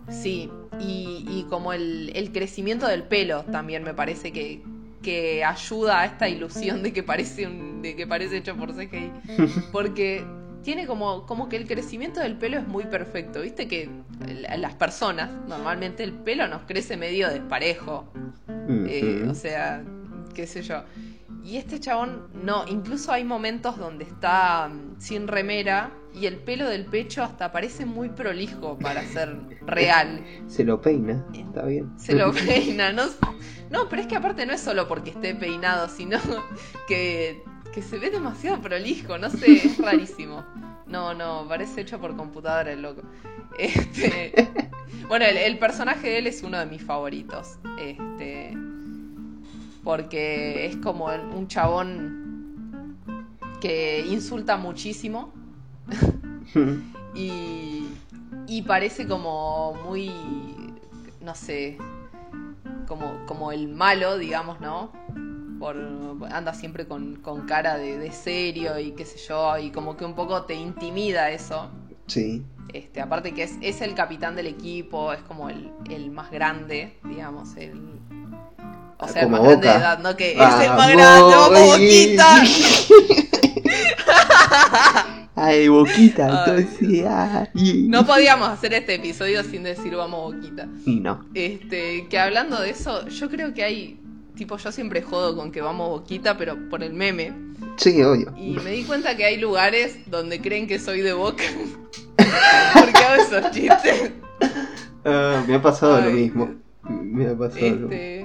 Sí, y, y como el, el crecimiento del pelo también me parece que, que ayuda a esta ilusión de que parece un, de que parece hecho por CGI. Porque tiene como, como que el crecimiento del pelo es muy perfecto. Viste que la- las personas, normalmente el pelo nos crece medio desparejo. Eh, o sea, qué sé yo. Y este chabón, no, incluso hay momentos donde está mm, sin remera y el pelo del pecho hasta parece muy prolijo para ser real. Se lo peina, está bien. Se lo peina, no, no, pero es que aparte no es solo porque esté peinado, sino que, que se ve demasiado prolijo, no sé, es rarísimo. No, no, parece hecho por computadora el loco. Este, bueno, el, el personaje de él es uno de mis favoritos. Este, porque es como un chabón que insulta muchísimo y, y parece como muy, no sé, como, como el malo, digamos, ¿no? Por, anda siempre con, con cara de, de serio y qué sé yo, y como que un poco te intimida eso. sí. Este, aparte que es, es el capitán del equipo, es como el, el más grande, digamos, el... O sea, Como más grande de Boca. edad, ¿no? Que es Vamos, el más grande, vamos, Boquita. Ay, boquita, entonces. ay. No podíamos hacer este episodio sin decir vamos, Boquita. Y no. Este, que hablando de eso, yo creo que hay, tipo, yo siempre jodo con que vamos Boquita, pero por el meme. Sí, obvio. Y me di cuenta que hay lugares donde creen que soy de Boca. Porque hago esos chistes. Ah, me ha pasado lo mismo. Me ha pasado lo mismo.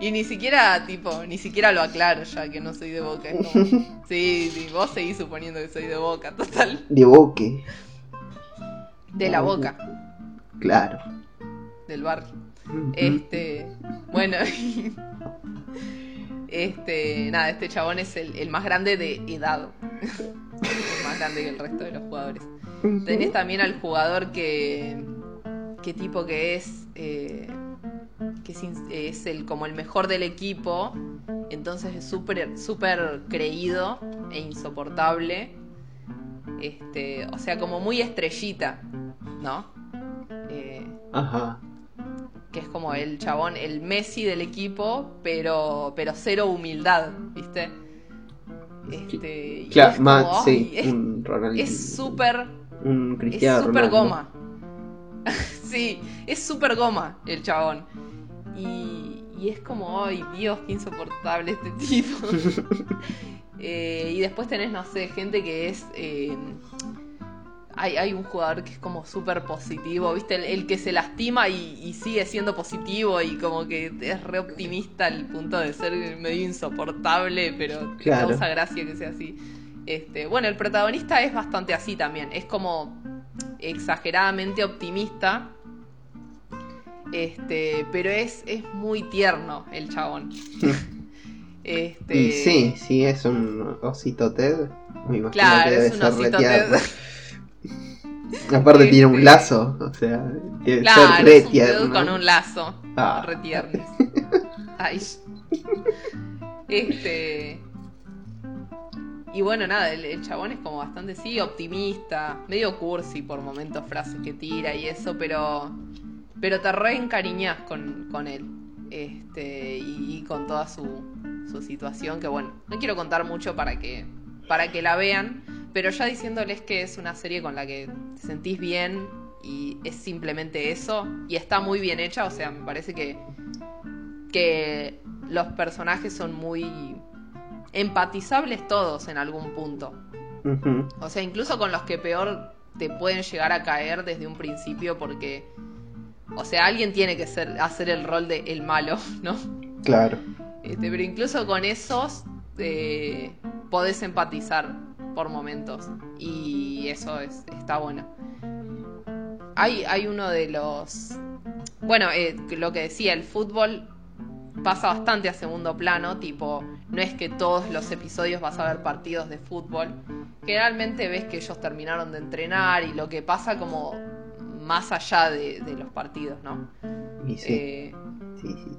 Y ni siquiera, tipo, ni siquiera lo aclaro ya que no soy de Boca. Es como, sí, sí, vos seguís suponiendo que soy de Boca, total. De boque. De la Boca, Claro. del barrio. Ujú. Este, bueno, este, nada, este chabón es el, el más grande de edad. es más grande que el resto de los jugadores. Tenés también al jugador que, que tipo que es, eh, que es, es el como el mejor del equipo, entonces es súper, súper creído e insoportable. Este, o sea, como muy estrellita, ¿no? Eh, Ajá. que es como el chabón, el Messi del equipo, pero, pero cero humildad, ¿viste? Este, Claro, es como, sí. es- un es súper, Un es Cristiano súper Ronaldo. goma. sí, es súper goma el chabón. Y, y es como, ay Dios, qué insoportable este tipo. Eh, y después tenés, no sé, gente que es... eh, hay, hay un jugador que es como súper positivo, ¿viste? El, el que se lastima y, y sigue siendo positivo y como que es re optimista al punto de ser medio insoportable, pero te Claro. causa gracia que sea así. Este, bueno, el protagonista es bastante así también, es como exageradamente optimista. Este, pero es, es muy tierno el chabón. este, Y sí, sí, es un osito Ted. Me imagino Claro, que debe es un ser osito. Ted. Aparte tiene un Este- lazo, o sea, debe Claro, ser re es un Ted tierno. con un lazo. Ah. Re. Ay. Este. Y bueno, nada, el, el chabón es como bastante, sí, optimista, medio cursi por momentos, frases que tira y eso, pero. Pero te reencariñás con, con él. Este. Y, y con toda su, su situación, que bueno, no quiero contar mucho para que. para que la vean. Pero ya diciéndoles que es una serie con la que te sentís bien y es simplemente eso. Y está muy bien hecha, o sea, me parece que. que los personajes son muy empatizables todos en algún punto. O sea, incluso con los que peor te pueden llegar a caer desde un principio porque... O sea, alguien tiene que ser, hacer el rol de el malo, ¿no? Claro. Este, pero incluso con esos eh, podés empatizar por momentos. Y eso es, está bueno. Hay, hay uno de los... Bueno, eh, lo que decía, el fútbol pasa bastante a segundo plano, tipo, no es que todos los episodios vas a ver partidos de fútbol. Generalmente ves que ellos terminaron de entrenar y lo que pasa como más allá de, de los partidos, ¿no? Y sí, Eh, sí, sí.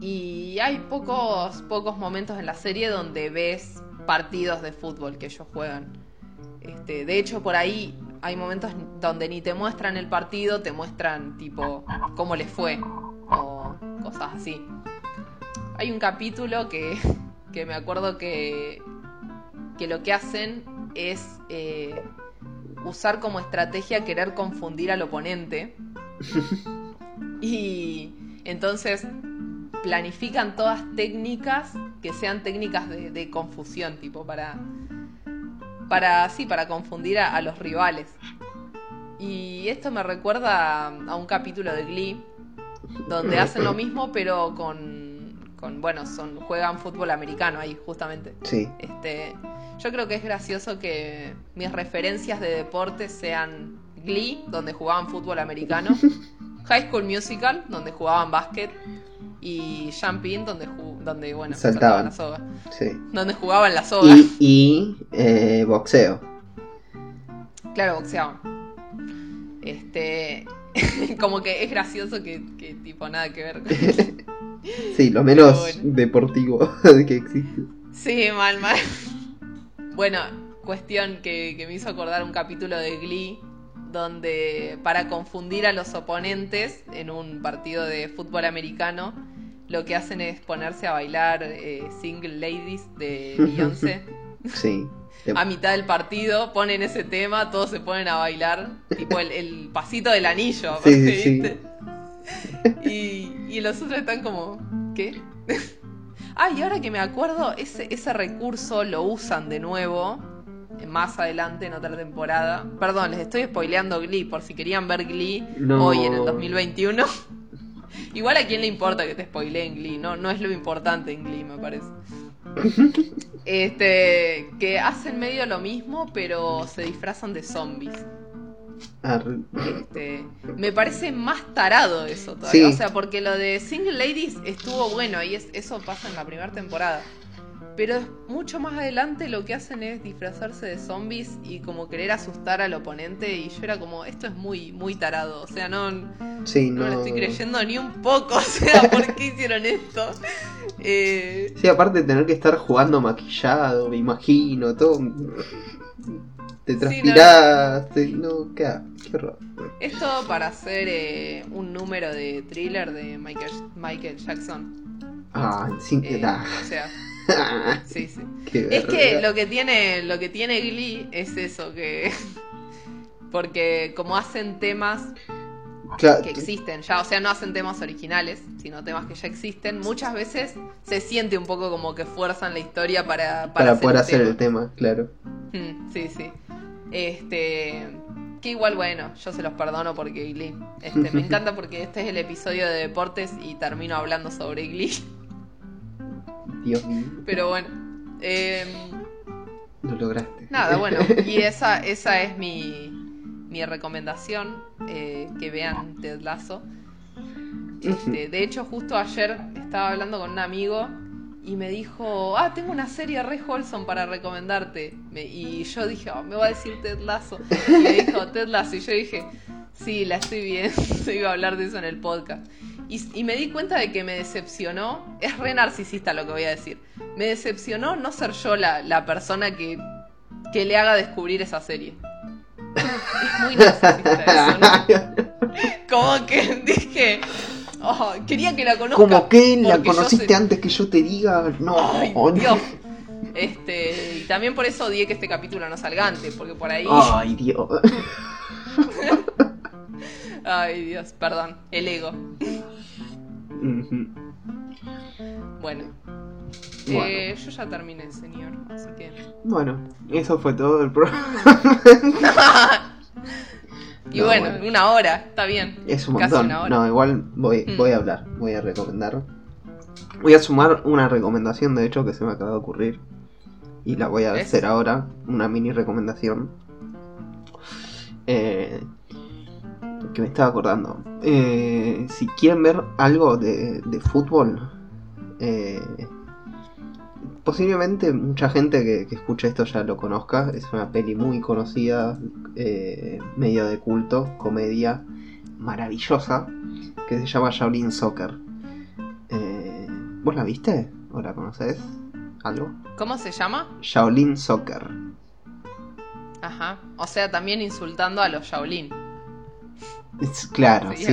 y hay pocos, pocos momentos en la serie donde ves partidos de fútbol que ellos juegan. Este, de hecho, por ahí hay momentos donde ni te muestran el partido, te muestran tipo cómo les fue o cosas así. Hay un capítulo que, que me acuerdo que, que lo que hacen es eh, usar como estrategia querer confundir al oponente. Y entonces planifican todas técnicas que sean técnicas de, de confusión, tipo para. Para. sí, para confundir a, a los rivales. Y esto me recuerda a, a un capítulo de Glee. Donde hacen lo mismo, pero con. Con bueno, son. juegan fútbol americano ahí, justamente. Sí, Este, yo creo que es gracioso que mis referencias de deporte sean Glee, donde jugaban fútbol americano, High School Musical, donde jugaban básquet, y Jumping, donde, donde bueno, Saltaban. la soga. sí. Donde jugaban la soga. Y, y eh, boxeo. Claro, boxeaban. Este, como que es gracioso que, que tipo nada que ver. Sí, lo menos bueno. deportivo que existe. Sí, mal, mal. Bueno, cuestión que, que me hizo acordar un capítulo de Glee donde para confundir a los oponentes en un partido de fútbol americano lo que hacen es ponerse a bailar eh, Single Ladies de Beyoncé. Sí. A mitad del partido ponen ese tema, todos se ponen a bailar, tipo el, el pasito del anillo, Sí. ¿viste? Y, y los otros están como, ¿qué? ah, y ahora que me acuerdo, ese, ese recurso lo usan de nuevo más adelante en otra temporada. Perdón, les estoy spoileando Glee, por si querían ver Glee No. hoy en el 2021. Igual a quién le importa que te spoileen Glee, no, no es lo importante en Glee, me parece. Este, que hacen medio lo mismo, pero se disfrazan de zombies. Ar- Este, me parece más tarado eso todavía. Sí. O sea, porque lo de Single Ladies estuvo bueno y es, eso pasa en la primera temporada. Pero mucho más adelante lo que hacen es disfrazarse de zombies y como querer asustar al oponente. Y yo era como, esto es muy, muy tarado. O sea, no, no Sí, no. lo estoy creyendo ni un poco. O sea, ¿por qué hicieron esto? Eh, Sí, aparte de tener que estar jugando maquillado, me imagino, todo. Te Sí, transpiraste, no, qué, qué horror. es todo para hacer eh, un número de thriller de Michael, Michael Jackson. Ah, sin Eh, da. o sea, sí, sí. Qué Es que lo que tiene, lo que tiene Glee es eso, que. Porque como hacen temas Claro, que existen ya, o sea, no hacen temas originales, sino temas que ya existen, muchas veces se siente un poco como que fuerzan la historia para, para, para hacer poder hacer tema. el tema, claro. Mm, sí, sí. Este, que igual, bueno, yo se los perdono porque Glee. Este, me encanta porque este es el episodio de deportes y termino hablando sobre Glee. Dios mío. Pero bueno. em, Lo lograste. Nada, bueno, y esa, esa es mi, mi recomendación, eh, que vean Ted Lasso. Este, de hecho, justo ayer estaba hablando con un amigo y me dijo, ah, tengo una serie re wholesome para recomendarte. Me- y yo dije, "Oh, me va a decir Ted Lasso. Y me dijo, Ted Lasso. Y yo dije, sí, la estoy viendo, iba a hablar de eso en el podcast. Y, y me di cuenta de que me decepcionó, es re narcisista lo que voy a decir, me decepcionó no ser yo la, la persona que, que le haga descubrir esa serie. Es muy narcisista eso, ¿no? Como que dije, oh, quería que la conozca. Como que la conociste antes que yo te diga, no. Ay, Dios. Este, y también por eso odié que este capítulo no salga antes, porque por ahí. Ay, Dios. Ay, Dios, perdón, el ego. Bueno. Bueno. Eh, yo ya terminé, señor, así que. Bueno, eso fue todo el programa. y No, bueno, bueno. una hora, está bien. Es un Casi montón. una hora. No, igual voy, Mm. voy a hablar, voy a recomendar. Voy a sumar una recomendación, de hecho, que se me acaba de ocurrir. Y la voy a hacer ahora, una mini recomendación. Eh, que me estaba acordando. Eh, si quieren ver algo de, de fútbol, eh, posiblemente mucha gente que, que escucha esto ya lo conozca. Es una peli muy conocida, eh, medio de culto, comedia maravillosa, que se llama Shaolin Soccer. Eh, ¿Vos la viste? ¿O la conocés? ¿Algo? ¿Cómo se llama? Shaolin Soccer. Ajá. O sea, también insultando a los Shaolin. Es, claro, Sí,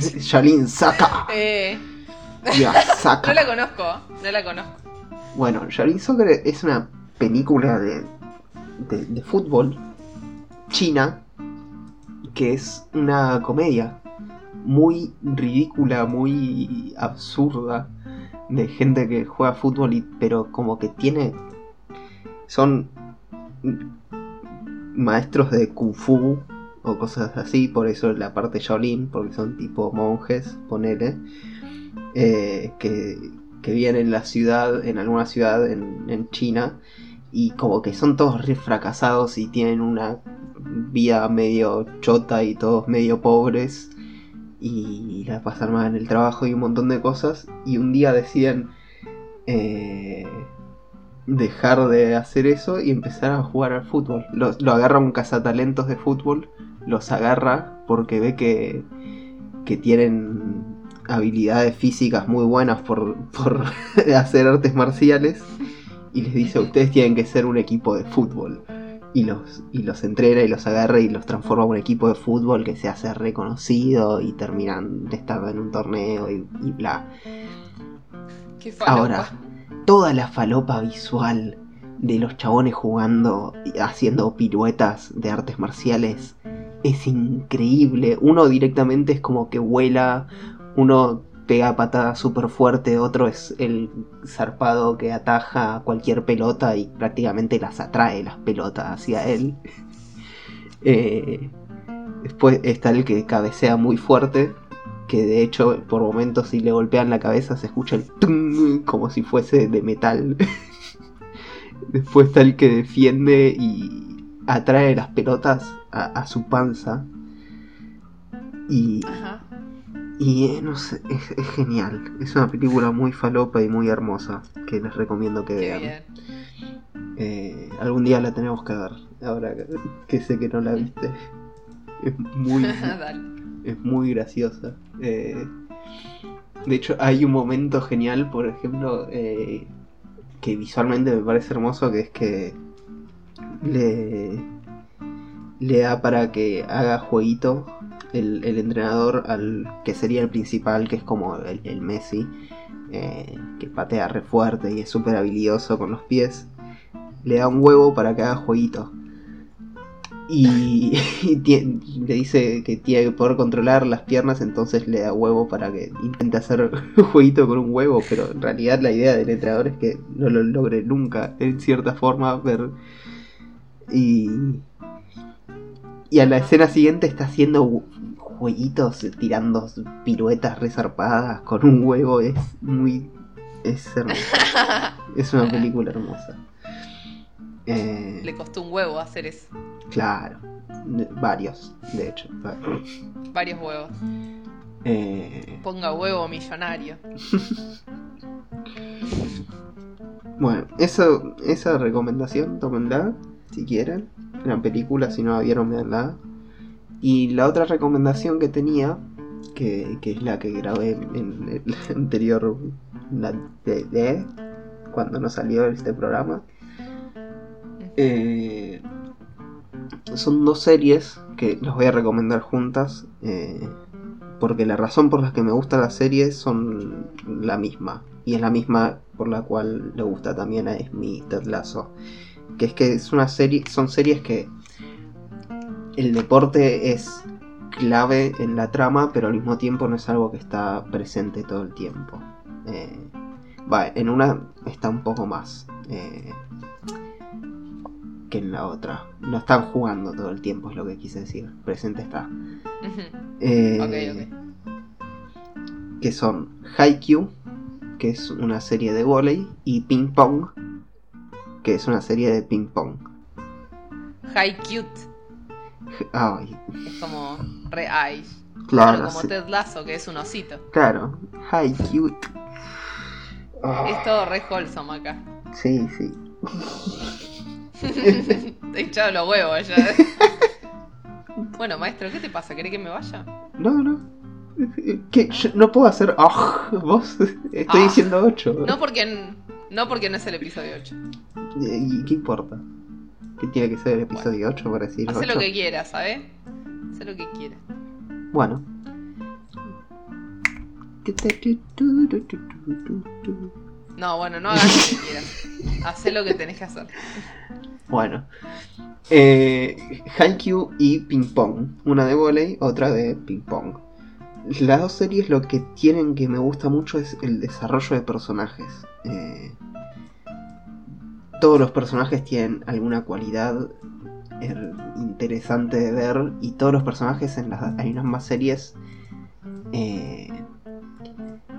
sí. Soccer. Eh, Ya, no la conozco, no la conozco. Bueno, Shaolin Soccer es una película de, de, de fútbol china que es una comedia muy ridícula, muy absurda de gente que juega fútbol y pero como que tiene son maestros de kung fu o cosas así, por eso la parte Shaolin, porque son tipo monjes, ponele, eh, que, que viven en la ciudad, en alguna ciudad en, en China, y como que son todos re fracasados y tienen una vida medio chota y todos medio pobres, y la pasan mal en el trabajo y un montón de cosas, y un día deciden eh, dejar de hacer eso y empezar a jugar al fútbol. Lo, lo agarra un cazatalentos de fútbol, los agarra porque ve que, que tienen habilidades físicas muy buenas por, por hacer artes marciales y les dice ustedes tienen que ser un equipo de fútbol y los, y los entrena y los agarra y los transforma en un equipo de fútbol que se hace reconocido y terminan de estar en un torneo y, y bla. Qué. Ahora, toda la falopa visual de los chabones jugando y haciendo piruetas de artes marciales es increíble. Uno directamente es como que vuela, uno pega patada súper fuerte, otro es el zarpado que ataja cualquier pelota y prácticamente las atrae las pelotas hacia él. Eh, después está el que cabecea muy fuerte, que de hecho por momentos si le golpean la cabeza se escucha el como si fuese de metal. Después está el que defiende y atrae las pelotas a, a su panza. Y, Ajá. y eh, no sé, es, es genial. Es una película muy falopa y muy hermosa que les recomiendo que Qué vean. Eh, algún día la tenemos que ver. Ahora que, sé que no la viste. Es muy, es muy graciosa. Eh, de hecho, hay un momento genial, por ejemplo, eh, que visualmente me parece hermoso, que es que le, le da para que haga jueguito el, entrenador al que sería el principal, que es como el, Messi, eh, que patea re fuerte y es súper habilidoso con los pies. Le da un huevo para que haga jueguito. Y, y le dice que tiene que poder controlar las piernas, entonces le da huevo para que intente hacer jueguito con un huevo, pero en realidad la idea del entrenador es que no lo logre nunca, en cierta forma, ver... Y, Y a la escena siguiente está haciendo ju- jueguitos, tirando piruetas resarpadas con un huevo. Es muy. Es hermosa. es una película hermosa. Eh, Le costó un huevo hacer eso. claro. De- varios, de hecho. Varios huevos. Eh, Ponga huevo millonario. bueno, eso, esa recomendación, tómenla si quieren. Una película, si no la vieron, veanla. Y la otra recomendación que tenía, que, que es la que grabé en el anterior la de, cuando no salió este programa, eh, son dos series que las voy a recomendar juntas. eh, porque la razón por la que me gustan las series son la misma. Y es la misma por la cual le gusta también a Esmi Ted Lasso. Que es que es una serie, son series que el deporte es clave en la trama, pero al mismo tiempo no es algo que está presente todo el tiempo. Eh, va, en una está un poco más eh, que en la otra. No están jugando todo el tiempo, es lo que quise decir. Presente está. Eh, Ok, ok. Que son Haikyuu, que es una serie de volei, y Ping Pong, que es una serie de ping pong. High cute. Ay, Es como re ay. claro, Claro, como sí, Ted Lasso, que es un osito. claro, Haikyuu. Ah, Es todo re wholesome acá. sí, sí. Te he echado los huevos ya. bueno, maestro, ¿qué te pasa? ¿Querés que me vaya? No, no. Que yo no puedo hacer. ah, vos. Estoy Ah. diciendo 8. No porque, no porque no es el episodio 8. ¿Y qué importa? ¿Qué tiene que ser el episodio 8 para decir Haz 8? lo que quieras, ¿sabes? Haz lo que quieras. Bueno. No, bueno, no hagas lo que quieras. Haz lo que tenés que hacer. Bueno. Eh, Haikyuu y Ping Pong. Una de volei, otra de Ping Pong. Las dos series lo que tienen que me gusta mucho es el desarrollo de personajes. Eh, todos los personajes tienen alguna cualidad er, interesante de ver y todos los personajes en las unas más series eh,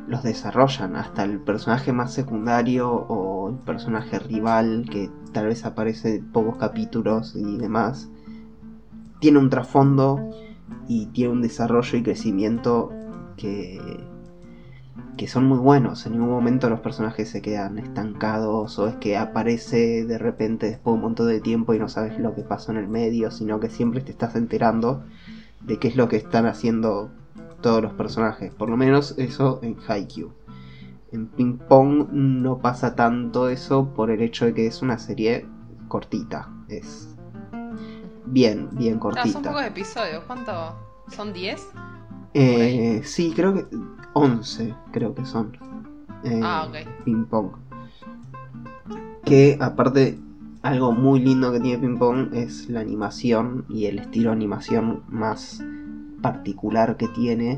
los desarrollan. Hasta el personaje más secundario o el personaje rival que tal vez aparece en pocos capítulos y demás tiene un trasfondo y tiene un desarrollo y crecimiento que que son muy buenos. En ningún momento los personajes se quedan estancados o es que aparece de repente después de un montón de tiempo y no sabes lo que pasó en el medio, sino que siempre te estás enterando de qué es lo que están haciendo todos los personajes. Por lo menos eso en Haikyuu. En Ping Pong no pasa tanto eso por el hecho de que es una serie cortita. Es bien, bien No, son cortita. pocos episodios. ¿Cuánto? ¿Son 10? Eh, sí, creo que 11, creo que son. Eh, Ah, ok. Ping Pong. Que aparte, algo muy lindo que tiene Ping Pong es la animación y el estilo de animación más particular que tiene.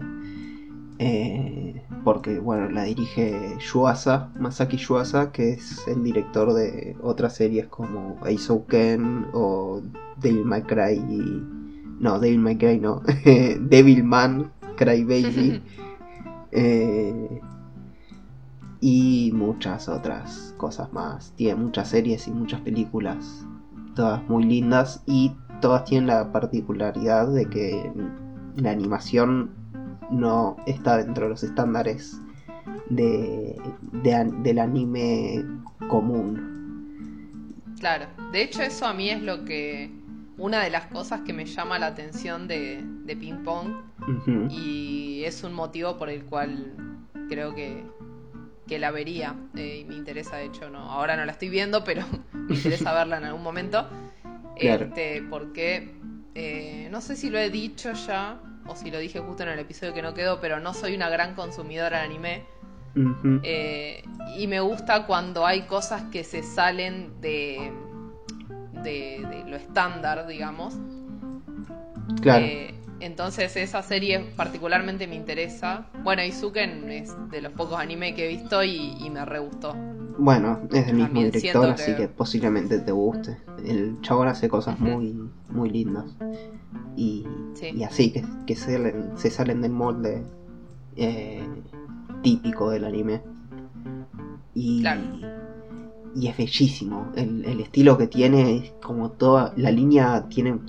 Eh, porque, bueno, la dirige Yuasa, Masaki Yuasa, que es el director de otras series como Aizouken o Devil May Cry. y- No, Devil May Cry no. Devilman, Cry Baby. Eh, y muchas otras cosas más. Tiene muchas series y muchas películas, todas muy lindas y todas tienen la particularidad de que la animación no está dentro de los estándares de, del anime común. Claro. De hecho, eso a mí es lo que. Una de las cosas que me llama la atención de, de Ping Pong. Y es un motivo por el cual creo que, que la vería. eh, y me interesa, de hecho, no. Ahora no la estoy viendo, pero me interesa verla en algún momento. Claro. Este, porque eh, no sé si lo he dicho ya. O si lo dije justo en el episodio que no quedó, pero no soy una gran consumidora de anime. Eh, y me gusta cuando hay cosas que se salen de, de, de lo estándar, digamos. Claro. Eh, entonces esa serie particularmente me interesa. Bueno, Izuken es de los pocos anime que he visto y, y me re gustó. Bueno, es del mismo También director, así que- posiblemente te guste. El chabón hace cosas muy, muy lindas. y, Sí. y así, que, que salen- se salen del molde eh, típico del anime. Y, Claro. Y es bellísimo. El, el estilo que tiene es como toda. La línea tiene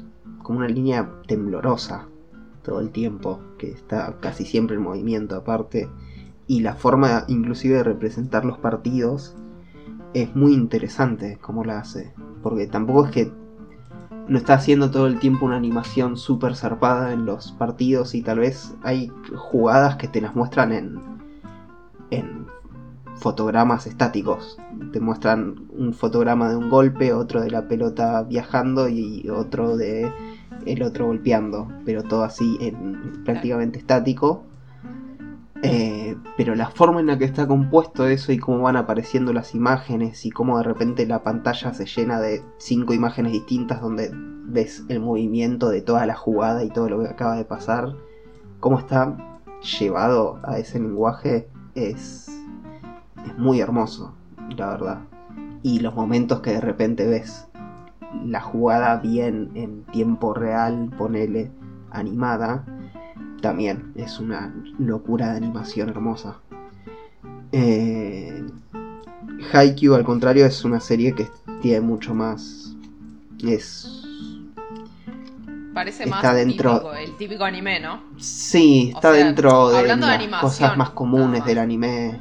como una línea temblorosa todo el tiempo, que está casi siempre en movimiento aparte. Y la forma inclusive de representar los partidos es muy interesante como la hace. Porque tampoco es que no está haciendo todo el tiempo una animación súper zarpada en los partidos y tal vez hay jugadas que te las muestran en, en fotogramas estáticos. Te muestran un fotograma de un golpe, otro de la pelota viajando y otro de el otro golpeando, pero todo así en, prácticamente estático. Eh, pero la forma en la que está compuesto eso y cómo van apareciendo las imágenes y cómo de repente la pantalla se llena de cinco imágenes distintas donde ves el movimiento de toda la jugada y todo lo que acaba de pasar, cómo está llevado a ese lenguaje es, es muy hermoso, la verdad. Y los momentos que de repente ves la jugada bien en tiempo real, ponele animada, también es una locura de animación hermosa. Eh, Haikyuu, al contrario, es una serie que tiene mucho más. Es. Parece Está más dentro- típico, el típico anime, ¿no? Sí, O está sea, dentro de de las animación, cosas más comunes del anime.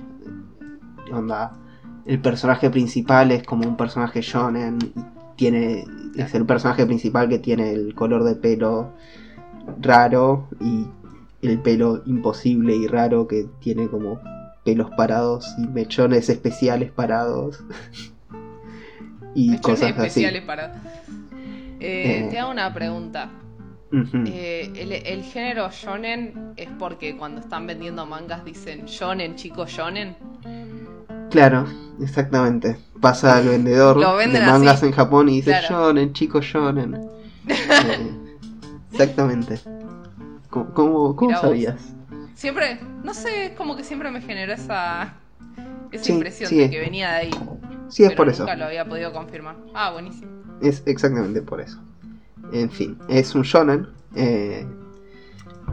Onda, el personaje principal es como un personaje shonen. Tiene, es el personaje principal que tiene el color de pelo raro y el pelo imposible y raro que tiene como pelos parados y mechones especiales parados. y Mechones cosas especiales para. Eh, Eh. Te hago una pregunta. así. Eh, el, el género shonen es porque cuando están vendiendo mangas dicen shonen, chicos shonen. Claro, exactamente. Pasa al vendedor de mangas así. en Japón y dice Claro. shonen, chico shonen. Eh, exactamente. ¿Cómo, cómo, sabías? Siempre, no sé, como que siempre me generó esa, esa Sí, impresión sí. de que venía de ahí. Sí, es por eso. nunca lo había podido confirmar. Ah, buenísimo. Es exactamente por eso. En fin, es un shonen eh,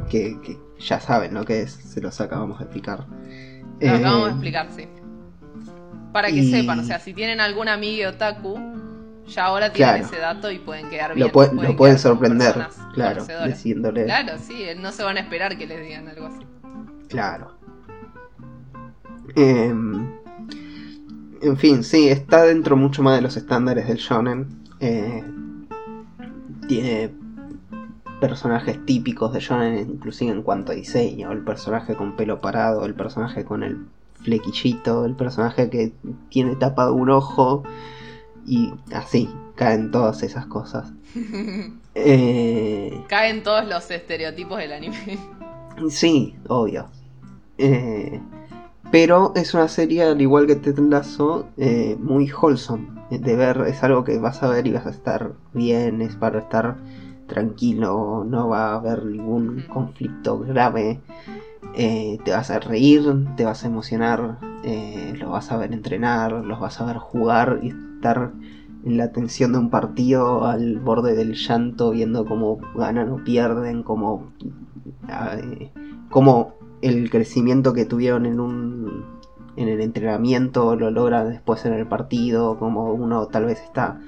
que, que ya saben lo que es, se los acabamos de explicar. Lo Eh, acabamos de explicar, sí. Para que y- sepan, o sea, si tienen algún amigo otaku, ya ahora tienen Claro. ese dato y pueden quedar bien. Lo, pueden sorprender, claro, diciéndole. Claro, sí, no se van a esperar que les digan algo así. Claro. Em, en fin, sí, está dentro mucho más de los estándares del shonen. Eh, tiene personajes típicos de shonen, inclusive en cuanto a diseño. El personaje con pelo parado, el personaje con el flequillito, el personaje que tiene tapado un ojo. Y así, caen todas esas cosas. Eh, Caen todos los estereotipos del anime. Sí, obvio. Eh, pero es una serie, al igual que Ted Lasso, eh, muy wholesome. De ver, es algo que vas a ver y vas a estar bien, es para estar tranquilo, no va a haber ningún conflicto grave. Eh, te vas a reír, te vas a emocionar, eh, los vas a ver entrenar, los vas a ver jugar y estar en la tensión de un partido al borde del llanto, viendo cómo ganan o pierden, cómo eh, cómo el crecimiento que tuvieron en un en el entrenamiento lo logran después en el partido, como uno tal vez está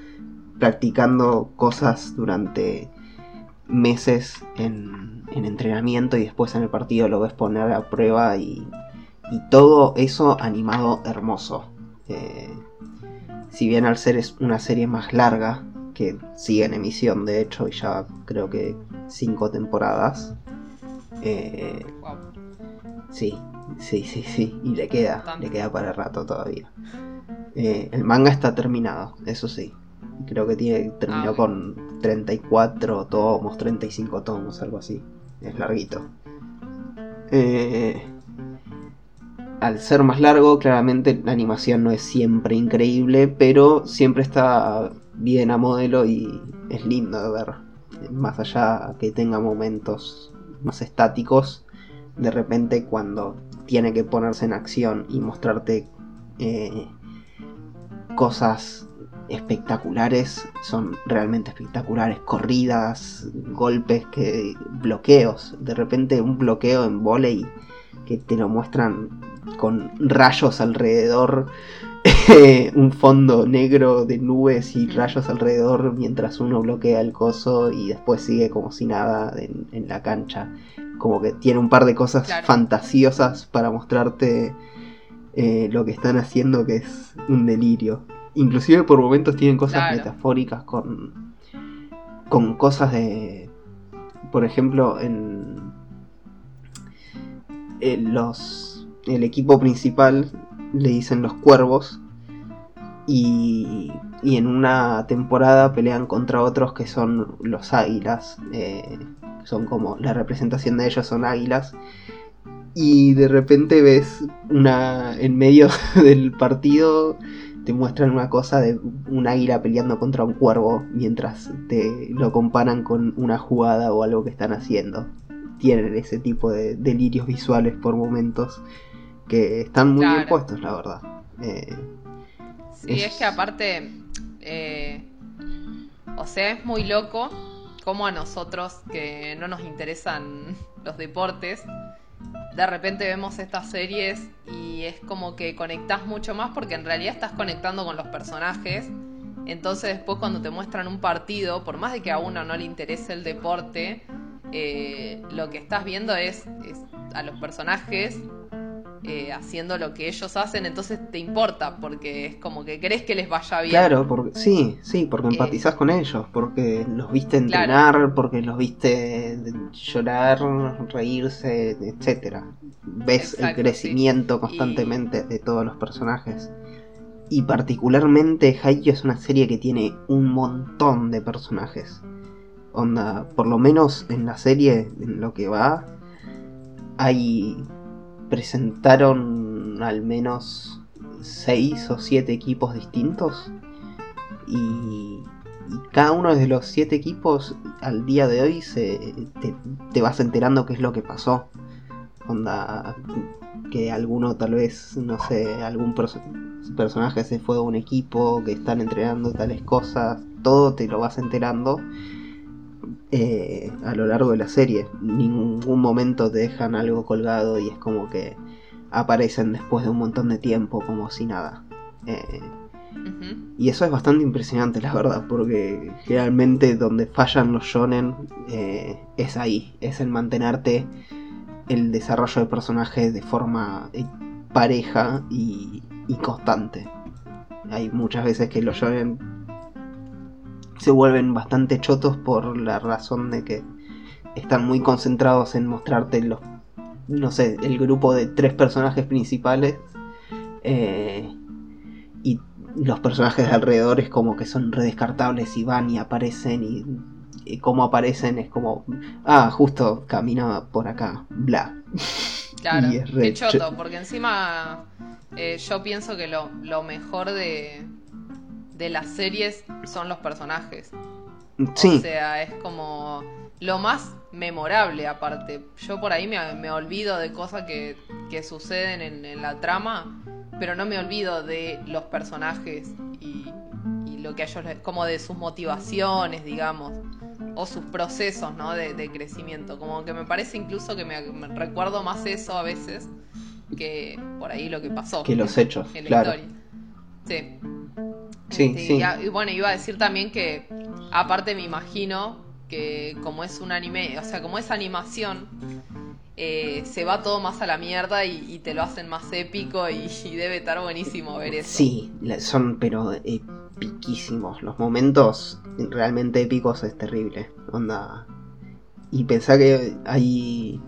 practicando cosas durante meses en, en entrenamiento y después en el partido lo ves poner a prueba y, y todo eso animado hermoso. Eh, si bien al ser es una serie más larga, que sigue en emisión de hecho y ya creo que cinco temporadas, eh, Wow. Sí, sí, sí, sí. Y le queda, le queda para rato todavía. Eh, el manga está terminado, eso sí. Creo que tiene, terminó Ah, ok. con 34 tomos, 35 tomos, algo así. Es larguito. Eh, al ser más largo, claramente la animación no es siempre increíble, pero siempre está bien a modelo y es lindo de ver. Más allá que tenga momentos más estáticos, de repente cuando tiene que ponerse en acción y mostrarte eh, cosas espectaculares, son realmente espectaculares, corridas, golpes, que bloqueos, de repente un bloqueo en volei que te lo muestran con rayos alrededor, un fondo negro de nubes y rayos alrededor mientras uno bloquea el coso y después sigue como si nada en, la cancha. Como que tiene un par de cosas fantasiosas para mostrarte eh, lo que están haciendo que es un delirio. Inclusive por momentos tienen cosas metafóricas con, con cosas de... Por ejemplo, en, los, el equipo principal le dicen los cuervos y, y, en una temporada pelean contra otros que son los águilas. Eh, son como la representación de ellos son águilas y de repente ves una en medio del partido te muestran una cosa de un águila peleando contra un cuervo mientras te lo comparan con una jugada o algo que están haciendo. Tienen ese tipo de delirios visuales por momentos que están muy bien puestos, la verdad. Eh, sí, es... que aparte, eh, o sea, es muy loco como a nosotros que no nos interesan los deportes, de repente vemos estas series y es como que conectás mucho más porque en realidad estás conectando con los personajes. Entonces después cuando te muestran un partido, por más de que a uno no le interese el deporte, eh, lo que estás viendo es, es a los personajes eh, haciendo lo que ellos hacen, entonces te importa, porque es como que crees que les vaya bien. Claro, porque, sí, sí, porque eh, empatizás con ellos, porque los viste entrenar, porque los viste llorar, reírse, etcétera. Ves el crecimiento constantemente de todos los personajes. Y particularmente Haikyuu es una serie que tiene un montón de personajes. Onda, por lo menos en la serie, en lo que va, hay presentaron al menos seis o siete equipos distintos y, cada uno de los siete equipos al día de hoy se, te, vas enterando qué es lo que pasó. Onda, que alguno tal vez, no sé, algún personaje se fue a un equipo, que están entrenando tales cosas, todo te lo vas enterando eh, a lo largo de la serie. Ningún momento te dejan algo colgado y es como que aparecen después de un montón de tiempo como si nada. Eh, y eso es bastante impresionante, la verdad, porque generalmente donde fallan los shonen eh, es ahí, es en mantenerte el desarrollo de personajes de forma pareja y, y constante. Hay muchas veces que los shonen se vuelven bastante chotos por la razón de que están muy concentrados en mostrarte los, no sé, el grupo de tres personajes principales eh, y los personajes de alrededor es como que son redescartables y van y aparecen y, como aparecen es como, ah, justo camina por acá, bla. Claro, qué choto, porque encima eh, yo pienso que lo, lo mejor de, de las series son los personajes. Sí. O sea, es como lo más memorable aparte. Yo por ahí me, olvido de cosas que, suceden en, la trama, pero no me olvido de los personajes y, lo que ellos, como de sus motivaciones, digamos, o sus procesos, ¿no? De, crecimiento. Como que me parece incluso que me, recuerdo más eso a veces que por ahí lo que pasó. Que los hechos, en la historia. Sí. Sí, este, sí. Y, bueno, iba a decir también que, aparte me imagino que como es un anime, o sea, como es animación, eh, se va todo más a la mierda y, te lo hacen más épico y, debe estar buenísimo ver eso. Sí, son pero epiquísimos. Los momentos realmente épicos es terrible. Onda. Y pensar que hay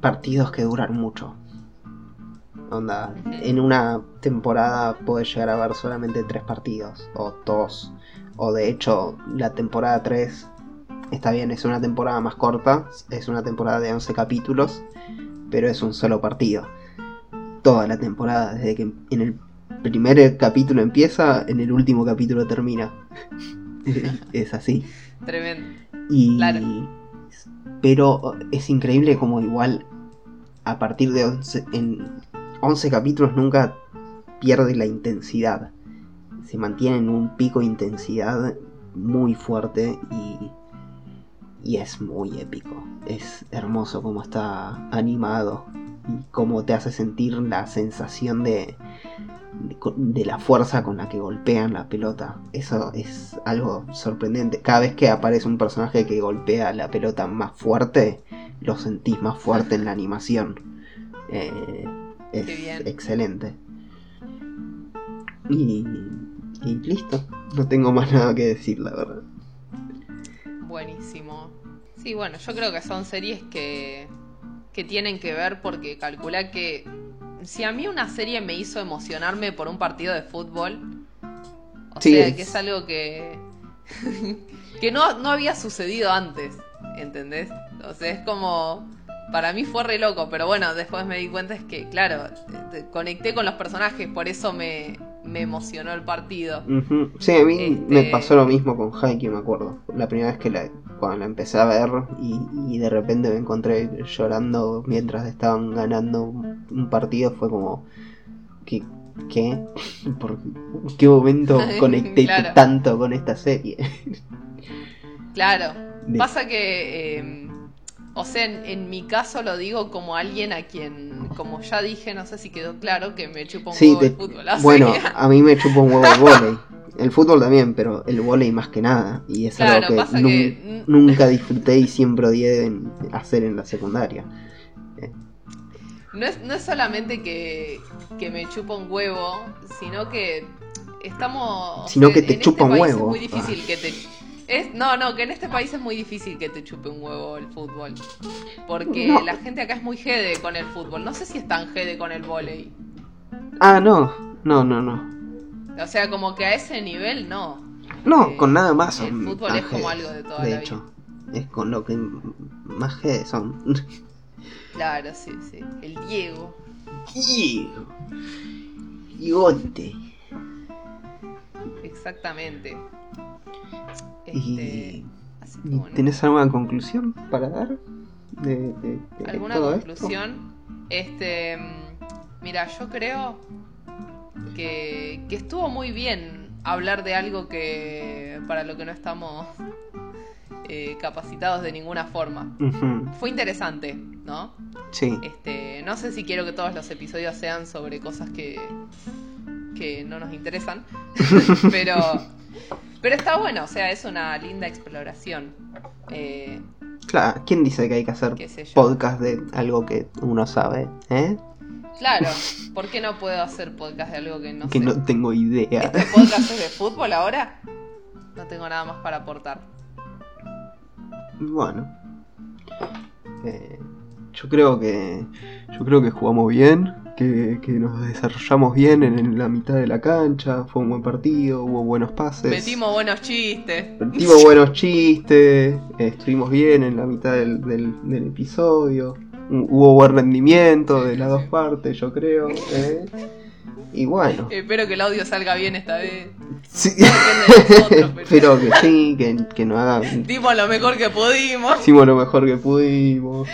partidos que duran mucho. Onda, en una temporada puedes llegar a ver solamente tres partidos, o dos. O de hecho, la temporada 3 está bien, es una temporada más corta, es una temporada de 11 capítulos, pero es un solo partido. Toda la temporada, desde que en el primer capítulo empieza, en el último capítulo termina. es así. Tremendo. Y, Pero es increíble como igual a partir de 11, en 11 capítulos nunca pierde la intensidad. se mantiene en un pico de intensidad muy fuerte y, y es muy épico. Es hermoso como está animado y cómo te hace sentir la sensación de, de, de la fuerza con la que golpean la pelota. Eso es algo sorprendente. Cada vez que aparece un personaje que golpea la pelota más fuerte, lo sentís más fuerte en la animación. Eh, es Qué bien. excelente. Y, y listo. No tengo más nada que decir, la verdad. Buenísimo. Sí, bueno, yo creo que son series que, que tienen que ver porque calcula que si a mí una serie me hizo emocionarme por un partido de fútbol, o Sí, sea, es- que es algo que, que no, no había sucedido antes, ¿entendés? O sea, es como... Para mí fue re loco, pero bueno, después me di cuenta es que, claro, conecté con los personajes, por eso me, me emocionó el partido. Sí, a mí Este- me pasó lo mismo con Haikyuu, me acuerdo. La primera vez que la, cuando la empecé a ver y, y de repente me encontré llorando mientras estaban ganando un un partido, fue como... ¿Qué? ¿Qué? ¿Por qué momento conecté Claro. tanto con esta serie? Claro. De- Pasa que, eh, o sea, en, en mi caso lo digo como alguien a quien, como ya dije, no sé si quedó claro, que me chupa un Sí, huevo te- el fútbol. así bueno, a mí me chupa un huevo el volei. El fútbol también, pero el volei más que nada. Y es Claro, algo que, pasa nun- que- nunca disfruté y siempre odié en- hacer en la secundaria. no, es, no es solamente que, que me chupa un huevo, sino que estamos... o Sino sea, que te en chupa un este país huevo. Es muy difícil que te... Es, no, no, que en este país es muy difícil que te chupe un huevo el fútbol. Porque No. la gente acá es muy jede con el fútbol. No sé si es tan jede con el volei. Ah, no, no, no, no. O sea, como que a ese nivel no. No, Eh, con nada más el son fútbol es como algo de toda de la hecho. Es con lo que más jedes son. Claro, sí, sí. El Diego. Bigote. Exactamente. Este, Y, así que ¿y bueno. ¿Tenés alguna conclusión para dar? De, de- de ¿Alguna todo esto? conclusión? Este, mira, yo creo que, que estuvo muy bien hablar de algo que para lo que no estamos eh, capacitados de ninguna forma. Fue interesante, ¿no? Sí. Este, no sé si quiero que todos los episodios sean sobre cosas que, que no nos interesan, pero, pero está bueno, o sea, es una linda exploración. Eh, Claro, ¿quién dice que hay que hacer podcast de algo que uno sabe? ¿Eh? Claro, ¿por qué no puedo hacer podcast de algo que no que sé? no tengo idea. ¿Este podcast es de fútbol ahora? No tengo nada más para aportar. Bueno. Eh, yo creo que. Yo creo que jugamos bien. Que, que nos desarrollamos bien en, la mitad de la cancha. Fue un buen partido. Hubo buenos pases. Metimos buenos chistes. Metimos buenos chistes. estuvimos bien en la mitad del, del- del episodio. hu- Hubo buen rendimiento de las dos partes, yo creo. eh. Y bueno. Espero que el audio salga bien esta vez. Sí. nosotros, pero- Espero que sí, que, que no haga Dimos lo mejor que pudimos. Hicimos lo mejor que pudimos.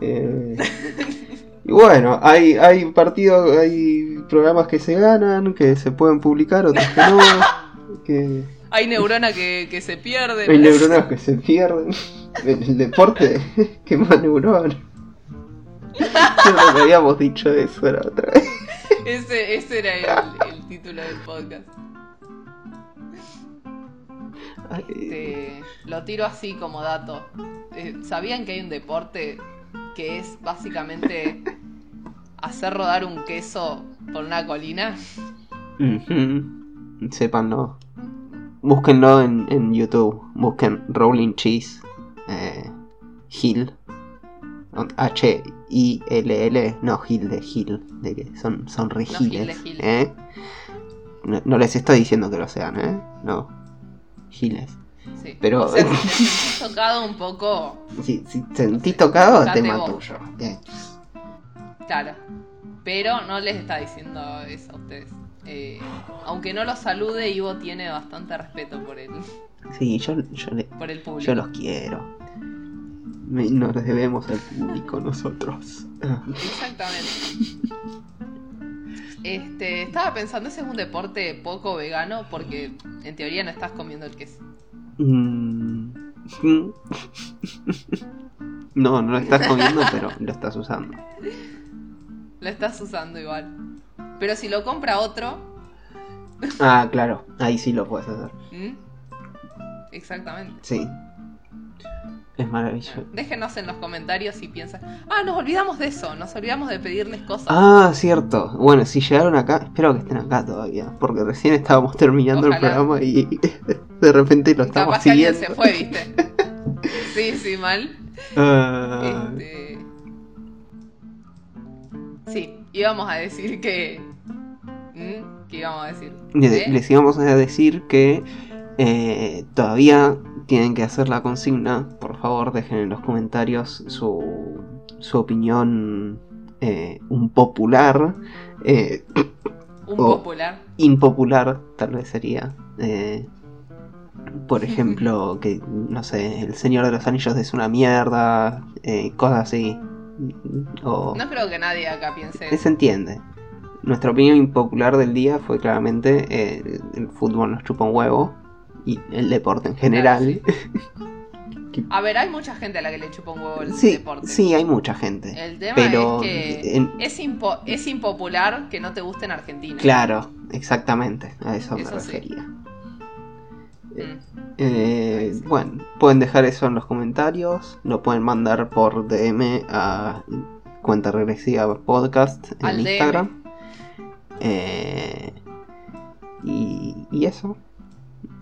Eh, y bueno, hay, hay partidos, hay programas que se ganan, que se pueden publicar, otros que no. Que Hay neuronas que, que se pierden. hay neuronas que se pierden. El, el deporte quema neuronas. Creo que habíamos dicho eso la otra vez. Ese, ese era el, el título del podcast. Este, lo tiro así como dato. Eh, ¿Sabían que hay un deporte que es básicamente hacer rodar un queso por una colina? Ujú. Sépanlo. Búsquenlo en, en YouTube. Busquen Rolling Cheese eh, Hill. H-I-L-L. No, Hill de Hill. De que son, son re No, Hill de giles, Hill. ¿eh? No, no les estoy diciendo que lo sean, ¿eh? No. Giles. Sí. Pero- O sea, si te sentís tocado un poco, Si, si sentís tocado, te Fíjate mato vos. yo. Eh, claro. Pero no les está diciendo eso a ustedes. Eh, aunque no los salude, Ivo tiene bastante respeto por el, Sí, yo, yo, le- por el público. yo los quiero. Me- Nos debemos al público nosotros. Exactamente. Este, estaba pensando, ese es un deporte poco vegano porque en teoría no estás comiendo el queso. Mm. No, no lo estás comiendo, pero lo estás usando. Lo estás usando igual. Pero si lo compra otro, Ah, claro, ahí sí lo puedes hacer. ¿m? exactamente. Sí. Es maravilloso. Déjenos en los comentarios si piensan. Ah, nos olvidamos de eso, nos olvidamos de pedirles cosas. Ah, cierto. Bueno, si llegaron acá, espero que estén acá todavía, porque recién estábamos terminando el programa y de repente lo estamos Capaz que alguien siguiendo. se fue, ¿viste? sí, sí, mal. Ah, Este... Sí, íbamos a decir que... ¿Mm? ¿Qué íbamos a decir? ¿Eh? Les íbamos a decir que eh, todavía tienen que hacer la consigna. Por favor, dejen en los comentarios su, su opinión eh, un popular. eh, Un o- popular. impopular, tal vez sería. eh, por ejemplo, que, no sé, El Señor de los Anillos es una mierda, cosas así. O, No creo que nadie acá piense se entiende. Nuestra opinión impopular del día fue claramente el fútbol nos chupa un huevo y el deporte en general. A ver, hay mucha gente a la que le chupa un huevo el Sí, deporte. sí, hay mucha gente. El tema Pero, es que en- es, impo- es impopular que no te guste en Argentina. Claro, exactamente, a eso me sí. refería. Mm. Eh, bueno, pueden dejar eso en los comentarios. Lo pueden mandar por DM a cuenta regresiva podcast en Al. Instagram. Eh, y, y eso.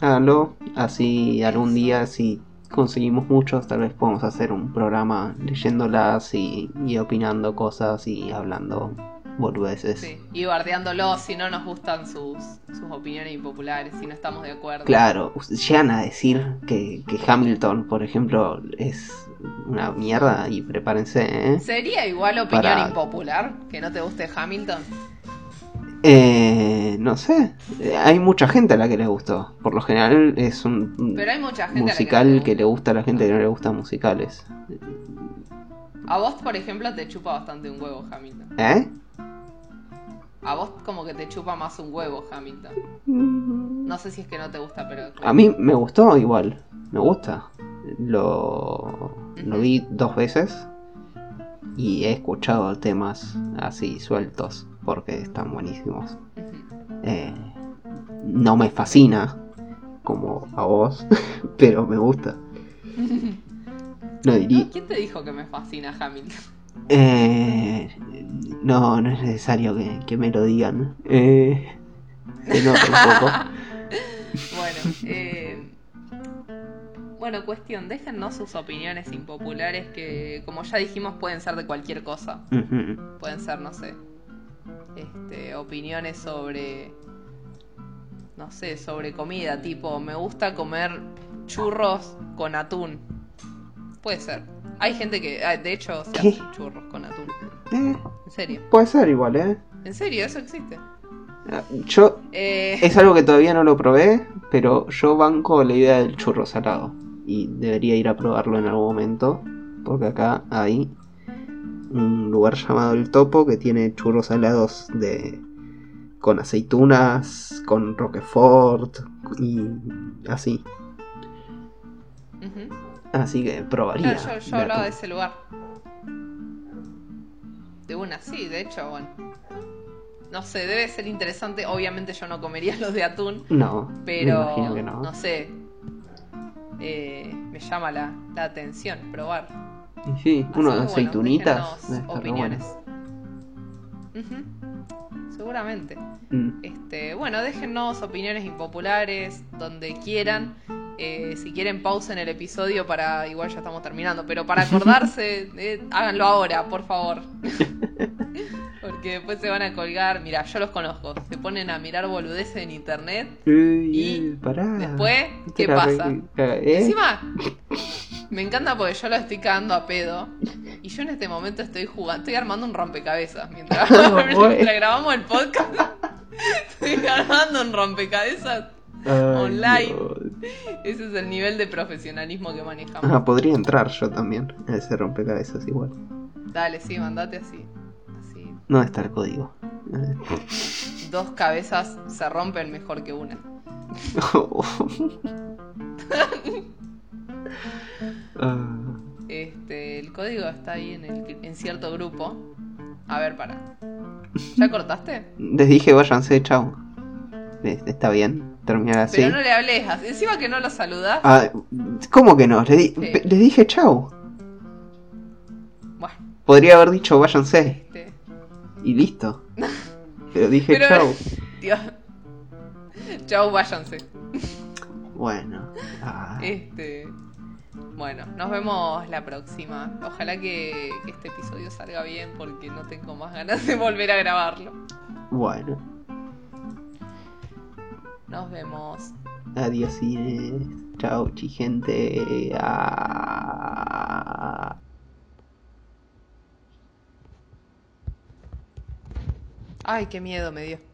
Háganlo. Así algún día, si conseguimos muchos, tal vez podemos hacer un programa leyéndolas y, y opinando cosas y hablando boludeces. Sí, y bardeándolos si no nos gustan sus, sus opiniones impopulares, si no estamos de acuerdo. Claro, llegan a decir que, que Hamilton, por ejemplo, es una mierda y prepárense, ¿eh? ¿Sería igual opinión Para- impopular que no te guste Hamilton? Eh, no sé, hay mucha gente a la que le gustó. Por lo general es un Pero hay mucha gente musical que, le gusta a la gente que no le gustan musicales. A vos, por ejemplo, te chupa bastante un huevo Hamilton. ¿Eh? A vos como que te chupa más un huevo Hamilton. Mm, No sé si es que no te gusta, pero... A mí me gustó igual, me gusta. Lo, lo vi dos veces y he escuchado temas así sueltos porque están buenísimos. Eh, no me fascina como a vos, pero me gusta. No diría. ¿Quién te dijo que me fascina Hamilton? Eh, no, no es necesario que, que me lo digan. Eh, se nota un poco. Bueno, eh, bueno, cuestión, déjennos sus opiniones impopulares que, como ya dijimos, pueden ser de cualquier cosa. Pueden ser, no sé, este, opiniones sobre, no sé, sobre comida, tipo, me gusta comer churros con atún. Puede ser. Hay gente que, ah, de hecho, se ¿Qué? hacen churros con atún. Eh, En serio. puede ser igual, ¿eh? En serio, eso existe. Ah, Yo Eh, Es algo que todavía no lo probé, pero yo banco la idea del churro salado. Y debería ir a probarlo en algún momento. Porque acá hay un lugar llamado El Topo que tiene churros salados de. con aceitunas, con roquefort y así. Así que probaría. Claro, yo, hablaba de ese lugar. De una, sí, de hecho, bueno. No sé, debe ser interesante. Obviamente yo no comería los de atún, No, pero que no. no sé. Eh, me llama la, la atención probar. Sí, Así que, bueno, aceitunitas. opiniones. bueno. Ujú, Seguramente. Mm. Este, bueno, déjennos opiniones impopulares donde quieran. Eh, si quieren pausen el episodio para, igual ya estamos terminando, pero para acordarse, eh, háganlo ahora, por favor. Porque después se van a colgar, mira, yo los conozco, se ponen a mirar boludeces en internet. Y ey, pará. después, ¿qué pasa? ¿Eh? Encima, me encanta porque yo lo estoy cagando a pedo. Y yo en este momento estoy jugando, estoy armando un rompecabezas mientras, mientras grabamos el podcast. Estoy armando un rompecabezas. Online. Ese es el nivel de profesionalismo que manejamos. Ah, podría entrar yo también a ese rompecabezas igual. Dale, sí, mandate así. Así. No está el código. Dos cabezas se rompen mejor que una. Ah, Este, el código está ahí en, el, en cierto grupo. A ver, para. ¿Ya cortaste? les dije váyanse, chao. Está bien, terminar así. Pero no le hables. Encima que no lo saludás. Ah, ¿Cómo que no? Di- Sí. les dije chao. Bueno, Podría haber dicho váyanse este. y listo. Pero dije Pero-. Dios. Chau, váyanse. Bueno. ah, Este. Bueno, nos vemos la próxima. Ojalá que, que este episodio salga bien porque no tengo más ganas de volver a grabarlo. Bueno. Nos vemos. Adiós, cines. Chao, chi gente. Ah. Ay, qué miedo me dio.